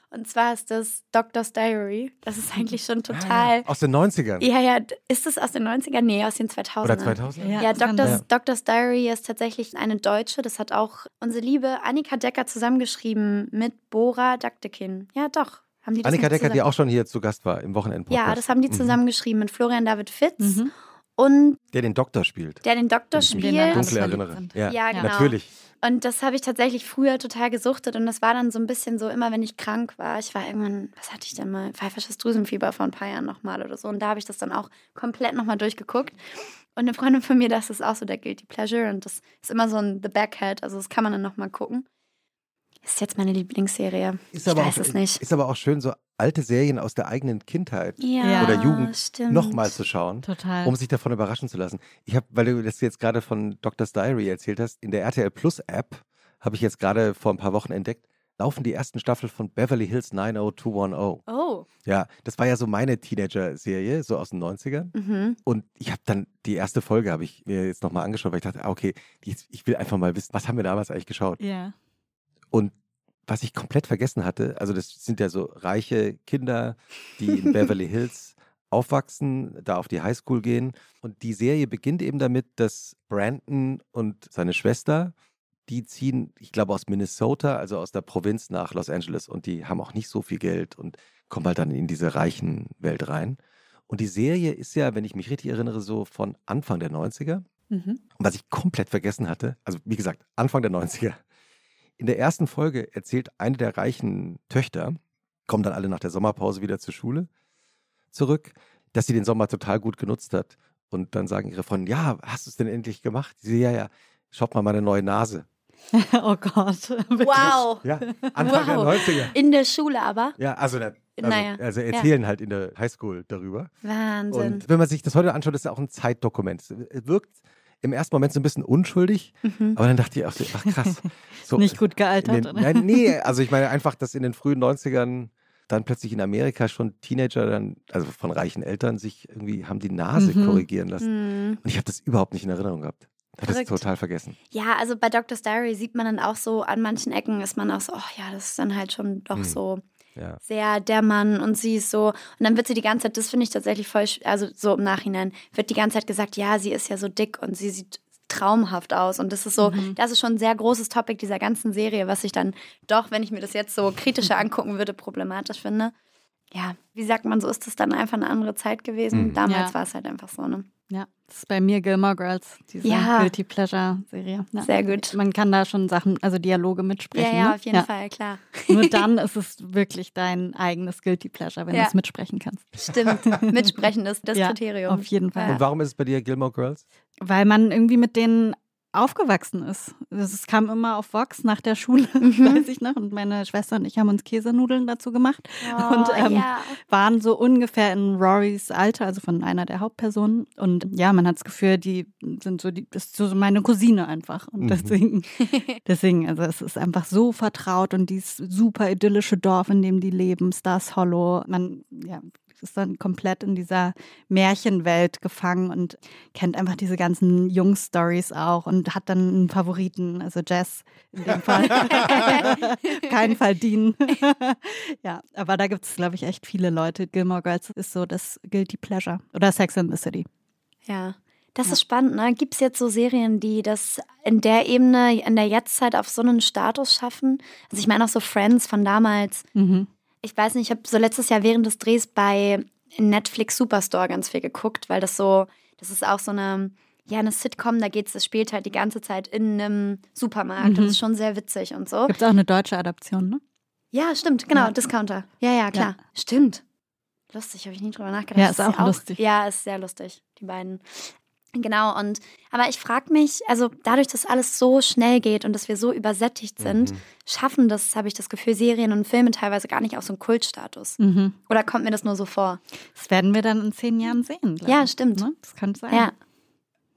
Und zwar ist das Doctor's Diary. Das ist eigentlich schon total. Aus den 90ern? Ja, ja, ist es aus den 90ern? Nee, aus den 2000ern. Oder 2000? Ja, kann Doctor's, sein. Doctor's Diary ist tatsächlich eine Deutsche. Das hat auch unsere liebe Annika Decker zusammengeschrieben mit Bora Daktekin. Ja, doch. Haben die das Annika Decker, die auch schon hier zu Gast war im Wochenende. Ja, das haben die Mhm. zusammengeschrieben mit Florian David Fitz Mhm. und Der den Doktor spielt. der den Doktor In spielt. den Dunkle erinnere. Ja, Ja, genau. natürlich. Und das habe ich tatsächlich früher total gesuchtet und das war dann so ein bisschen so, immer wenn ich krank war, ich war irgendwann, was hatte ich denn mal, pfeifersches Drüsenfieber vor ein paar Jahren nochmal oder so und da habe ich das dann auch komplett nochmal durchgeguckt und eine Freundin von mir, das ist auch so der Guilty Pleasure und das ist immer so ein The Backhead, also das kann man dann nochmal gucken. Ist jetzt meine Lieblingsserie. Ist ich aber, weiß auch, es nicht. ist aber auch schön, so alte Serien aus der eigenen Kindheit Ja, oder Jugend nochmal zu schauen. Total. um sich davon überraschen zu lassen. Ich habe, weil du das jetzt gerade von Doctor's Diary erzählt hast, in der RTL Plus App habe ich jetzt gerade vor ein paar Wochen entdeckt, laufen die ersten Staffeln von Beverly Hills 90210. Oh. Ja, das war ja so meine Teenager-Serie, so aus den 90ern. Mhm. Und ich habe dann die erste Folge habe ich mir jetzt nochmal angeschaut, weil ich dachte, ah, okay, ich will einfach mal wissen, was haben wir damals eigentlich geschaut? ja. Und was ich komplett vergessen hatte, also das sind ja so reiche Kinder, die in Beverly Hills aufwachsen, da auf die Highschool gehen. Und die Serie beginnt eben damit, dass Brandon und seine Schwester, die ziehen, ich glaube, aus Minnesota, also aus der Provinz nach Los Angeles. Und die haben auch nicht so viel Geld und kommen halt dann in diese reichen Welt rein. Und die Serie ist ja, wenn ich mich richtig erinnere, so von Anfang der 90er. Mhm. Und was ich komplett vergessen hatte, also wie gesagt, Anfang der 90er. In der ersten Folge erzählt eine der reichen Töchter, kommen dann alle nach der Sommerpause wieder zur Schule zurück, dass sie den Sommer total gut genutzt hat. Und dann sagen ihre Freunde, ja, hast du es denn endlich gemacht? Sie, ja, ja, schaut mal meine neue Nase. Oh Gott. Wirklich? Wow. Ja, Anfang Wow. der 90er. In der Schule aber. Ja, also, also, Naja, also erzählen halt in der Highschool darüber. Wahnsinn. Und wenn man sich das heute anschaut, ist es auch ein Zeitdokument. Es wirkt im ersten Moment so ein bisschen unschuldig, Mhm. aber dann dachte ich auch so, ach krass. So, Nicht gut gealtert. den, oder? nein, nee, also ich meine einfach, dass in den frühen 90ern dann plötzlich in Amerika schon Teenager dann, also von reichen Eltern, sich irgendwie haben die Nase Mhm. korrigieren lassen. Mhm. Und ich habe das überhaupt nicht in Erinnerung gehabt. Ich habe das total vergessen. Ja, also bei Doctor's Diary sieht man dann auch so, an manchen Ecken ist man auch so, oh ja, das ist dann halt schon doch Mhm. so Ja. sehr der Mann und sie ist so. Und dann wird sie die ganze Zeit, das finde ich tatsächlich voll, also so im Nachhinein, wird die ganze Zeit gesagt, ja, sie ist ja so dick und sie sieht traumhaft aus. Und das ist so, das ist schon ein sehr großes Topic dieser ganzen Serie, was ich dann doch, wenn ich mir das jetzt so kritischer angucken würde, problematisch finde. Ja, wie sagt man, so ist es dann einfach eine andere Zeit gewesen. Mhm. Damals Ja. war es halt einfach so, ne? Ja, das ist bei mir Gilmore Girls, diese Ja. Guilty Pleasure-Serie. Ja. Sehr gut. Man kann da schon Sachen, also Dialoge mitsprechen. Ja, ja, ne? auf jeden Fall, klar. Nur dann ist es wirklich dein eigenes Guilty Pleasure, wenn Ja. du es mitsprechen kannst. Stimmt. Mitsprechen ist das ja, Kriterium. Auf jeden Fall. Und warum ist es bei dir Gilmore Girls? Weil man irgendwie mit denen aufgewachsen ist. Es kam immer auf Vox nach der Schule, Mhm. weiß ich noch. Und meine Schwester und ich haben uns Käsenudeln dazu gemacht Oh, und ähm, ja. waren so ungefähr in Rorys Alter, also von einer der Hauptpersonen. Und ja, man hat das Gefühl, die sind so, die ist so meine Cousine einfach. Und Mhm. deswegen, deswegen, also es ist einfach so vertraut und dieses super idyllische Dorf, in dem die leben, Stars Hollow. Man, ja, ist dann komplett in dieser Märchenwelt gefangen und kennt einfach diese ganzen Jungs-Stories auch und hat dann einen Favoriten, also Jess in dem Fall. Keinen Fall Dean. ja, aber da gibt es, glaube ich, echt viele Leute. Gilmore Girls ist so das Guilty Pleasure. Oder Sex and the City. Ja. Das Ja. ist spannend, ne? Gibt es jetzt so Serien, die das in der Ebene, in der Jetztzeit auf so einen Status schaffen? Also ich meine auch so Friends von damals. Mhm. Ich weiß nicht, ich habe so letztes Jahr während des Drehs bei Netflix Superstore ganz viel geguckt, weil das so, das ist auch so eine, ja, eine Sitcom, da geht's, das spielt halt die ganze Zeit in einem Supermarkt. Mhm. Das ist schon sehr witzig und so. Gibt es auch eine deutsche Adaption, ne? Ja, stimmt, genau, Ja. Discounter. Ja, ja, klar. Stimmt. Lustig, habe ich nie drüber nachgedacht. Ja, Das ist auch lustig. Ja, ist sehr lustig, die beiden. Genau, und aber ich frage mich, also dadurch, dass alles so schnell geht und dass wir so übersättigt sind, Mhm. schaffen das, habe ich das Gefühl, Serien und Filme teilweise gar nicht auf so einen Kultstatus. Mhm. Oder kommt mir das nur so vor? Das werden wir dann in zehn Jahren sehen. Ja, ich, stimmt. Ne? Das könnte sein. Ja,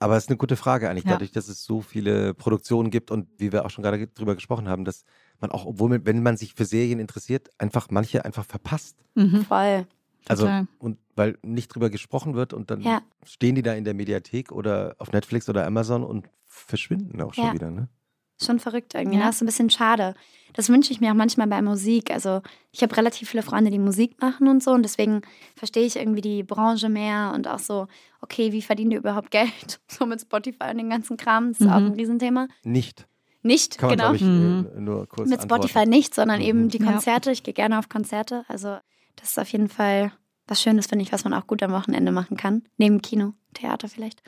Aber es ist eine gute Frage eigentlich, Ja. dadurch, dass es so viele Produktionen gibt und wie wir auch schon gerade drüber gesprochen haben, dass man auch, obwohl man, wenn man sich für Serien interessiert, einfach manche einfach verpasst. Mhm. voll. Also Total. und weil nicht drüber gesprochen wird und dann Ja. stehen die da in der Mediathek oder auf Netflix oder Amazon und verschwinden auch schon Ja. wieder, ne? Schon verrückt irgendwie. Ja. ne? Das ist ein bisschen schade. Das wünsche ich mir auch manchmal bei Musik. Also ich habe relativ viele Freunde, die Musik machen und so. Und deswegen verstehe ich irgendwie die Branche mehr und auch so, okay, wie verdienen die überhaupt Geld? So mit Spotify und den ganzen Kram. Das ist auch Mhm. ein Riesenthema. Nicht. Nicht, Kann man, genau. ich, Mhm. äh, nur kurz mit antworten. Spotify nicht, sondern Mhm. eben die Ja. Konzerte. Ich gehe gerne auf Konzerte. Also das ist auf jeden Fall was Schönes, finde ich, was man auch gut am Wochenende machen kann. Neben Kino, Theater vielleicht.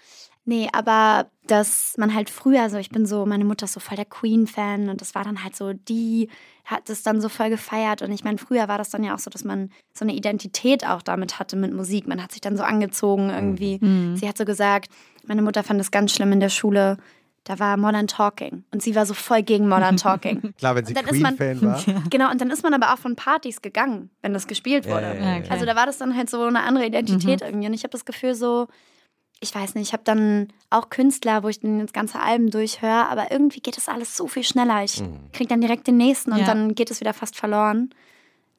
Nee, aber dass man halt früher so, ich bin so, meine Mutter ist so voll der Queen-Fan und das war dann halt so, die hat es dann so voll gefeiert. Und ich meine, früher war das dann ja auch so, dass man so eine Identität auch damit hatte mit Musik. Man hat sich dann so angezogen irgendwie. Mhm. Sie hat so gesagt, meine Mutter fand es ganz schlimm in der Schule. Da war Modern Talking. Und sie war so voll gegen Modern Talking. Klar, wenn sie Und dann ist man- Queen-Fan war. Genau, und dann ist man aber auch von Partys gegangen, wenn das gespielt wurde. ja. klar. Also da war das dann halt so eine andere Identität irgendwie. Und ich habe das Gefühl so, ich weiß nicht, ich habe dann auch Künstler, wo ich dann das ganze Album durchhöre, aber irgendwie geht das alles so viel schneller. Ich Mhm. krieg dann direkt den nächsten und Ja. dann geht es wieder fast verloren.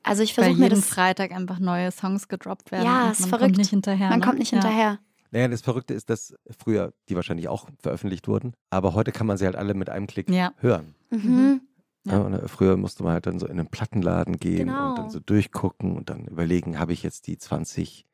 Also ich versuche mir jeden das. Freitag einfach neue Songs gedroppt werden. Ja, und ist man verrückt. kommt nicht hinterher. Man ne? kommt nicht ja. hinterher. Naja, das Verrückte ist, dass früher die wahrscheinlich auch veröffentlicht wurden, aber heute kann man sie halt alle mit einem Klick Ja. hören. Mhm. Ja. Ja. und äh, früher musste man halt dann so in einen Plattenladen gehen Genau. und dann so durchgucken und dann überlegen, habe ich jetzt die 20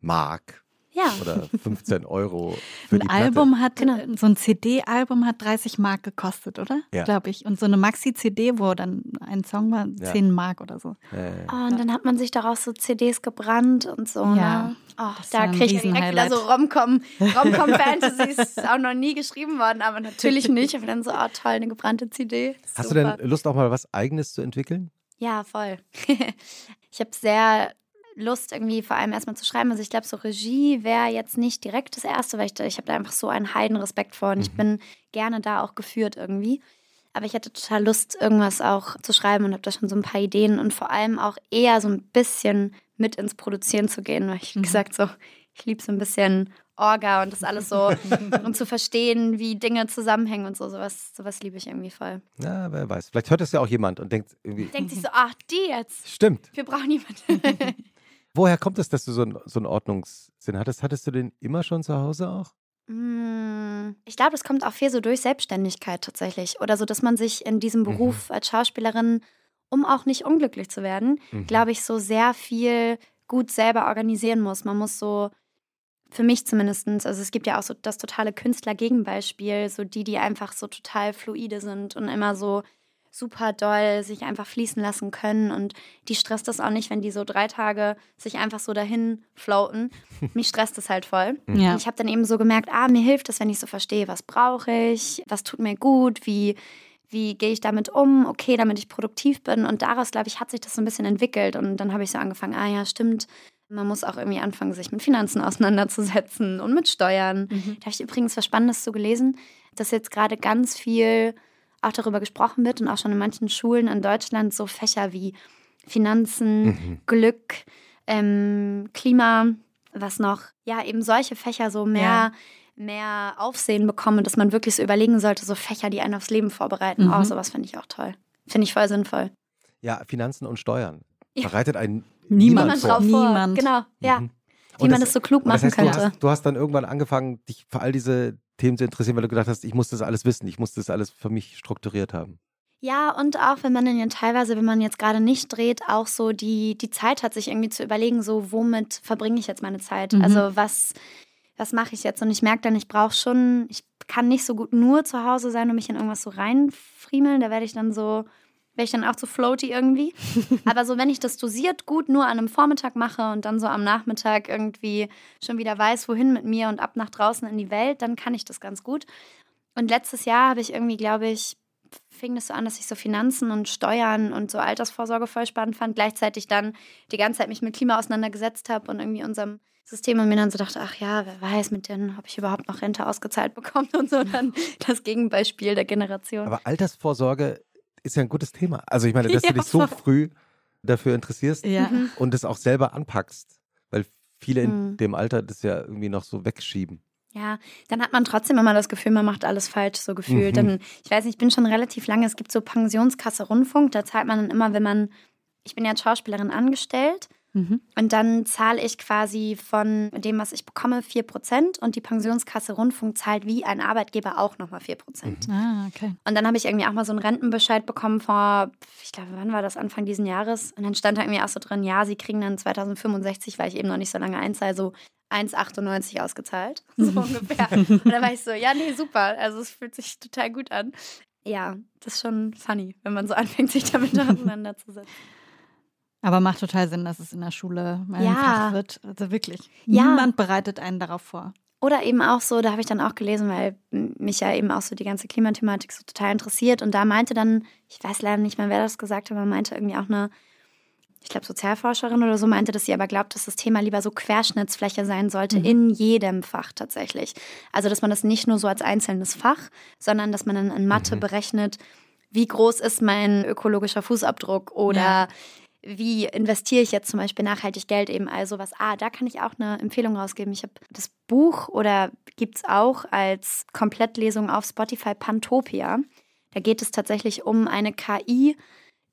Mark Ja. oder 15 Euro für Ein die Platte. Album hat, Genau. so ein CD-Album hat 30 Mark gekostet, oder? Ja. Glaube ich. Und so eine Maxi-CD, wo dann ein Song war, Ja. 10 Mark oder so. Äh, Oh, und dann hat man sich daraus so CDs gebrannt und so. Ja. Ne? Oh, da kriege ich direkt wieder Riesenhighlight. so Rom-Com. Rom-Com-Fantasy ist auch noch nie geschrieben worden, aber natürlich nicht. Aber dann so, oh toll, eine gebrannte CD. Hast du Super. denn Lust auch mal was Eigenes zu entwickeln? Ja, voll. ich habe sehr Lust, irgendwie vor allem erstmal zu schreiben. Also ich glaube, so Regie wäre jetzt nicht direkt das Erste, weil ich, da- ich habe da einfach so einen Heidenrespekt vor und ich Mhm. bin gerne da auch geführt irgendwie. Aber ich hatte total Lust, irgendwas auch zu schreiben und habe da schon so ein paar Ideen und vor allem auch eher so ein bisschen mit ins Produzieren zu gehen, weil ich, wie Mhm. gesagt, so, ich liebe so ein bisschen Orga und das alles so und zu verstehen, wie Dinge zusammenhängen und so. Sowas, sowas liebe ich irgendwie voll. Na, wer weiß. Vielleicht hört es ja auch jemand und denkt irgendwie, Denkt sich so, ach, die jetzt. stimmt. Wir brauchen jemanden. Woher kommt es, dass du so, ein, so einen Ordnungssinn hattest? Hattest du den immer schon zu Hause auch? Mm, Ich glaube, das kommt auch viel so durch Selbstständigkeit tatsächlich. Oder so, dass man sich in diesem Beruf als Schauspielerin um auch nicht unglücklich zu werden, Mhm. glaube ich, so sehr viel gut selber organisieren muss. Man muss so, für mich zumindest, also es gibt ja auch so das totale Künstler-Gegenbeispiel, so die, die einfach so total fluide sind und immer so super doll sich einfach fließen lassen können und die stresst das auch nicht, wenn die so drei Tage sich einfach so dahin floaten. Mich stresst das halt voll. Ja. Und ich habe dann eben so gemerkt, ah, mir hilft es, wenn ich so verstehe, was brauche ich, was tut mir gut, wie, wie gehe ich damit um, okay, damit ich produktiv bin. Und daraus, glaube ich, hat sich das so ein bisschen entwickelt. Und dann habe ich so angefangen, ah ja, stimmt. Man muss auch irgendwie anfangen, sich mit Finanzen auseinanderzusetzen und mit Steuern. Da habe ich übrigens was Spannendes zu gelesen, dass jetzt gerade ganz viel auch darüber gesprochen wird und auch schon in manchen Schulen in Deutschland so Fächer wie Finanzen, Mhm. Glück, ähm, Klima, was noch, ja, eben solche Fächer so mehr, Ja. mehr Aufsehen bekommen, dass man wirklich so überlegen sollte, so Fächer, die einen aufs Leben vorbereiten. Mhm. Oh, sowas finde ich auch toll. Finde ich voll sinnvoll. Ja, Finanzen und Steuern. Ja. Bereitet einen Niemand man vor. drauf Niemand. vor. Genau, ja. Wie Und man das so klug und das machen heißt, du könnte. hast, du hast dann irgendwann angefangen, dich für all diese Themen zu interessieren, weil du gedacht hast, ich muss das alles wissen, ich muss das alles für mich strukturiert haben. Ja, und auch wenn man dann ja teilweise, wenn man jetzt gerade nicht dreht, auch so die, die Zeit hat, sich irgendwie zu überlegen, so womit verbringe ich jetzt meine Zeit? Mhm. Also was, was mache ich jetzt? Und ich merke dann, ich brauche schon, ich kann nicht so gut nur zu Hause sein und mich in irgendwas so reinfriemeln. Da werde ich dann so, werde ich dann auch zu floaty irgendwie. Aber so, wenn ich das dosiert gut nur an einem Vormittag mache und dann so am Nachmittag irgendwie schon wieder weiß, wohin mit mir und ab nach draußen in die Welt, dann kann ich das ganz gut. Und letztes Jahr habe ich irgendwie, glaube ich, fing das so an, dass ich so Finanzen und Steuern und so Altersvorsorge voll spannend fand. Gleichzeitig dann die ganze Zeit mich mit Klima auseinandergesetzt habe und irgendwie unserem System und mir dann so dachte, ach ja, wer weiß mit denen, ob ich überhaupt noch Rente ausgezahlt bekomme und so dann das Gegenbeispiel der Generation. Aber Altersvorsorge ist ja ein gutes Thema. Also ich meine, dass Ja, du dich so voll. früh dafür interessierst Ja. Mhm. und es auch selber anpackst, weil viele in Mhm. dem Alter das ja irgendwie noch so wegschieben. Ja, dann hat man trotzdem immer das Gefühl, man macht alles falsch, so gefühlt. Mhm. Dann, ich weiß nicht, ich bin schon relativ lange, es gibt so Pensionskasse Rundfunk, da zahlt man dann immer, wenn man, ich bin ja als Schauspielerin angestellt Mhm. und dann zahle ich quasi von dem, was ich bekomme, 4% und die Pensionskasse Rundfunk zahlt wie ein Arbeitgeber auch nochmal 4%. Ah, okay. Und dann habe ich irgendwie auch mal so einen Rentenbescheid bekommen vor, ich glaube, wann war das? Anfang diesen Jahres. Und dann stand da irgendwie auch so drin, ja, sie kriegen dann 2065, weil ich eben noch nicht so lange einzahle, so 1,98 ausgezahlt. So ungefähr. Und dann war ich so, ja, nee, super. Also es fühlt sich total gut an. Ja, das ist schon funny, wenn man so anfängt, sich damit auseinanderzusetzen. Aber macht total Sinn, dass es in der Schule mal Ja. Fach wird. Also wirklich. Ja. Niemand bereitet einen darauf vor. Oder eben auch so, da habe ich dann auch gelesen, weil mich ja eben auch so die ganze Klimathematik so total interessiert. Und da meinte dann, ich weiß leider nicht mehr, wer das gesagt hat, aber meinte irgendwie auch eine, ich glaube, Sozialforscherin oder so, meinte, dass sie aber glaubt, dass das Thema lieber so Querschnittsfläche sein sollte Mhm. in jedem Fach tatsächlich. Also, dass man das nicht nur so als einzelnes Fach, sondern dass man dann in Mathe Mhm. berechnet, wie groß ist mein ökologischer Fußabdruck oder Ja. Wie investiere ich jetzt zum Beispiel nachhaltig Geld eben also was. Ah, da kann ich auch eine Empfehlung rausgeben. Ich habe das Buch oder gibt es auch als Komplettlesung auf Spotify Pantopia. Da geht es tatsächlich um eine KI,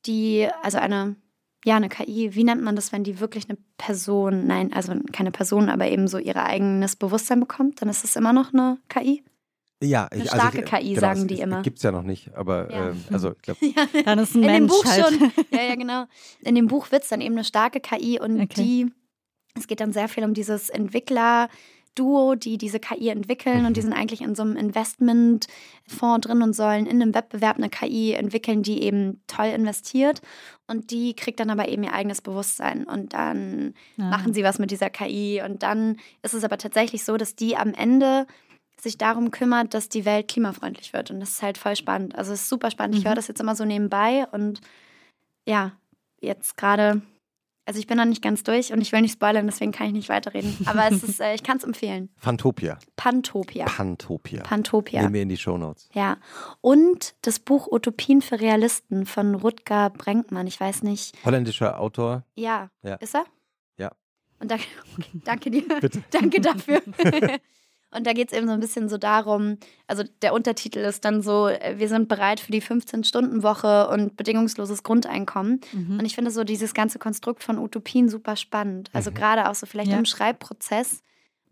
die, also eine, ja, eine KI, wie nennt man das, wenn die wirklich eine Person, nein, also keine Person, aber eben so ihr eigenes Bewusstsein bekommt, dann ist es immer noch eine KI. Ja, Eine ich, starke ich, KI, sagen es, die es, immer. Gibt es ja noch nicht, aber Ja. ähm, also ich glaube, Ja. Dann ist ein In dem Mensch Buch halt. schon. Ja, ja, genau. In dem Buch wird es dann eben eine starke KI und Okay. die, es geht dann sehr viel um dieses Entwickler-Duo, die diese KI entwickeln und die sind eigentlich in so einem Investmentfonds drin und sollen in einem Wettbewerb eine KI entwickeln, die eben toll investiert und die kriegt dann aber eben ihr eigenes Bewusstsein und dann Ah. machen sie was mit dieser KI und dann ist es aber tatsächlich so, dass die am Ende sich darum kümmert, dass die Welt klimafreundlich wird und das ist halt voll spannend. Also es ist super spannend. Ich Mhm. höre das jetzt immer so nebenbei und ja, jetzt gerade, also ich bin noch nicht ganz durch und ich will nicht spoilern, deswegen kann ich nicht weiterreden. Aber es ist, äh, ich kann es empfehlen. Phantopia. Pantopia. Pantopia. Pantopia. Nehmen wir in die Shownotes. Ja. Und das Buch Utopien für Realisten von Rutger Brenkmann. Ich weiß nicht. Holländischer Autor. Ja. Ja. Ist er? Ja. Und da, okay, danke dir. Bitte. Danke dafür. Und da geht es eben so ein bisschen so darum, also der Untertitel ist dann so, äh, wir sind bereit für die 15-Stunden-Woche und bedingungsloses Grundeinkommen. Mhm. Und ich finde so dieses ganze Konstrukt von Utopien super spannend. Also Mhm. gerade auch so vielleicht Ja. im Schreibprozess,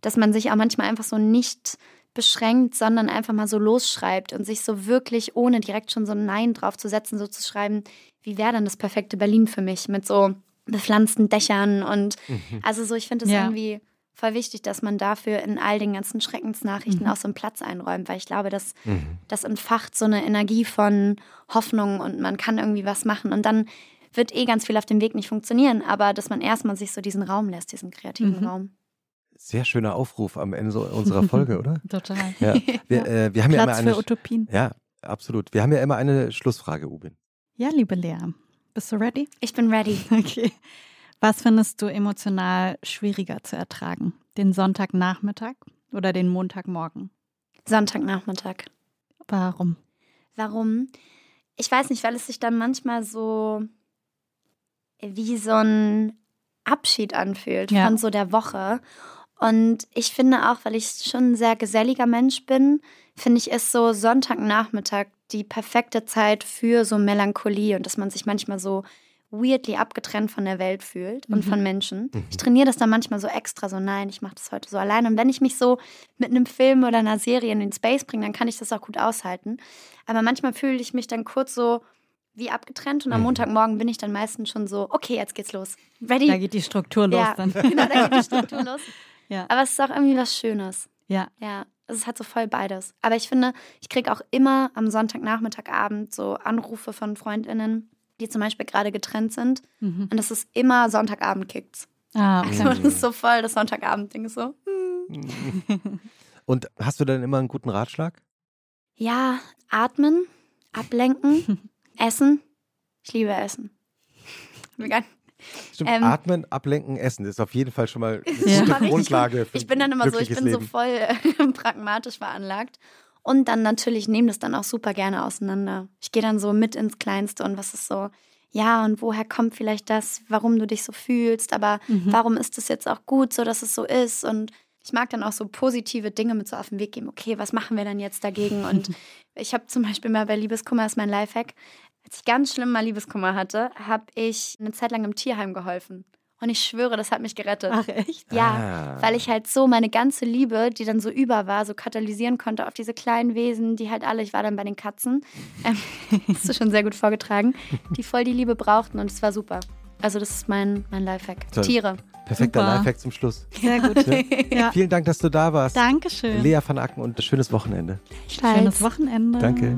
dass man sich auch manchmal einfach so nicht beschränkt, sondern einfach mal so losschreibt und sich so wirklich, ohne direkt schon so ein Nein drauf zu setzen, so zu schreiben, wie wäre dann das perfekte Berlin für mich mit so bepflanzten Dächern und Mhm. also so, ich finde es Ja. irgendwie voll wichtig, dass man dafür in all den ganzen Schreckensnachrichten Mhm. auch so einen Platz einräumt, weil ich glaube, dass Mhm. das entfacht so eine Energie von Hoffnung und man kann irgendwie was machen und dann wird eh ganz viel auf dem Weg nicht funktionieren, aber dass man erstmal sich so diesen Raum lässt, diesen kreativen Mhm. Raum. Sehr schöner Aufruf am Ende unserer Folge, oder? Total. Ja. Wir, äh, wir haben ja immer Platz eine. für Utopien. Ja, absolut. Wir haben ja immer eine Schlussfrage, Ubin. Ja, liebe Lea, bist du ready? Ich bin ready. Okay. Was findest du emotional schwieriger zu ertragen? Den Sonntagnachmittag oder den Montagmorgen? Sonntagnachmittag. Warum? Warum? Ich weiß nicht, weil es sich dann manchmal so wie so ein Abschied anfühlt Ja. von so der Woche. Und ich finde auch, weil ich schon ein sehr geselliger Mensch bin, finde ich, ist so Sonntagnachmittag die perfekte Zeit für so Melancholie und dass man sich manchmal so weirdly abgetrennt von der Welt fühlt und Mhm. von Menschen. Mhm. Ich trainiere das dann manchmal so extra, so nein, ich mache das heute so allein. Und wenn ich mich so mit einem Film oder einer Serie in den Space bringe, dann kann ich das auch gut aushalten. Aber manchmal fühle ich mich dann kurz so wie abgetrennt und am Mhm. Montagmorgen bin ich dann meistens schon so, okay, jetzt geht's los. Ready? Da geht die Struktur los ja, dann. genau, da geht die Struktur los. Ja. Aber es ist auch irgendwie was Schönes. Ja. Ja, es hat so voll beides. Aber ich finde, ich kriege auch immer am Sonntagnachmittag, Abend so Anrufe von FreundInnen, die zum Beispiel gerade getrennt sind. Mhm. Und es ist immer Sonntagabend kickt's. Ah, Also okay. das ist so voll das Sonntagabend-Ding so. Und hast du dann immer einen guten Ratschlag? Ja, atmen, ablenken, essen. Ich liebe Essen. Vegan. Stimmt, Ähm, atmen, ablenken, essen. Das ist auf jeden Fall schon mal eine Ja. Grundlage für Ich bin dann immer so, ich bin so Leben. voll äh, pragmatisch veranlagt. Und dann natürlich nehme das dann auch super gerne auseinander. Ich gehe dann so mit ins Kleinste und was ist so, ja, und woher kommt vielleicht das, warum du dich so fühlst, aber Mhm. warum ist es jetzt auch gut, so dass es so ist? Und ich mag dann auch so positive Dinge mit so auf den Weg geben. Okay, was machen wir denn jetzt dagegen? Und ich habe zum Beispiel mal bei Liebeskummer ist mein Lifehack. Als ich ganz schlimm mal Liebeskummer hatte, habe ich eine Zeit lang im Tierheim geholfen. Und ich schwöre, das hat mich gerettet. Ach echt? Ja, Ah. weil ich halt so meine ganze Liebe, die dann so über war, so katalysieren konnte auf diese kleinen Wesen, die halt alle, ich war dann bei den Katzen, ähm, hast du schon sehr gut vorgetragen, die voll die Liebe brauchten und es war super. Also das ist mein, mein Lifehack. Toll. Tiere. Perfekter Super. Lifehack zum Schluss. Sehr gut. ja. Vielen Dank, dass du da warst. Dankeschön. Lea van Acken und schönes Wochenende. Schönes Wochenende. Danke.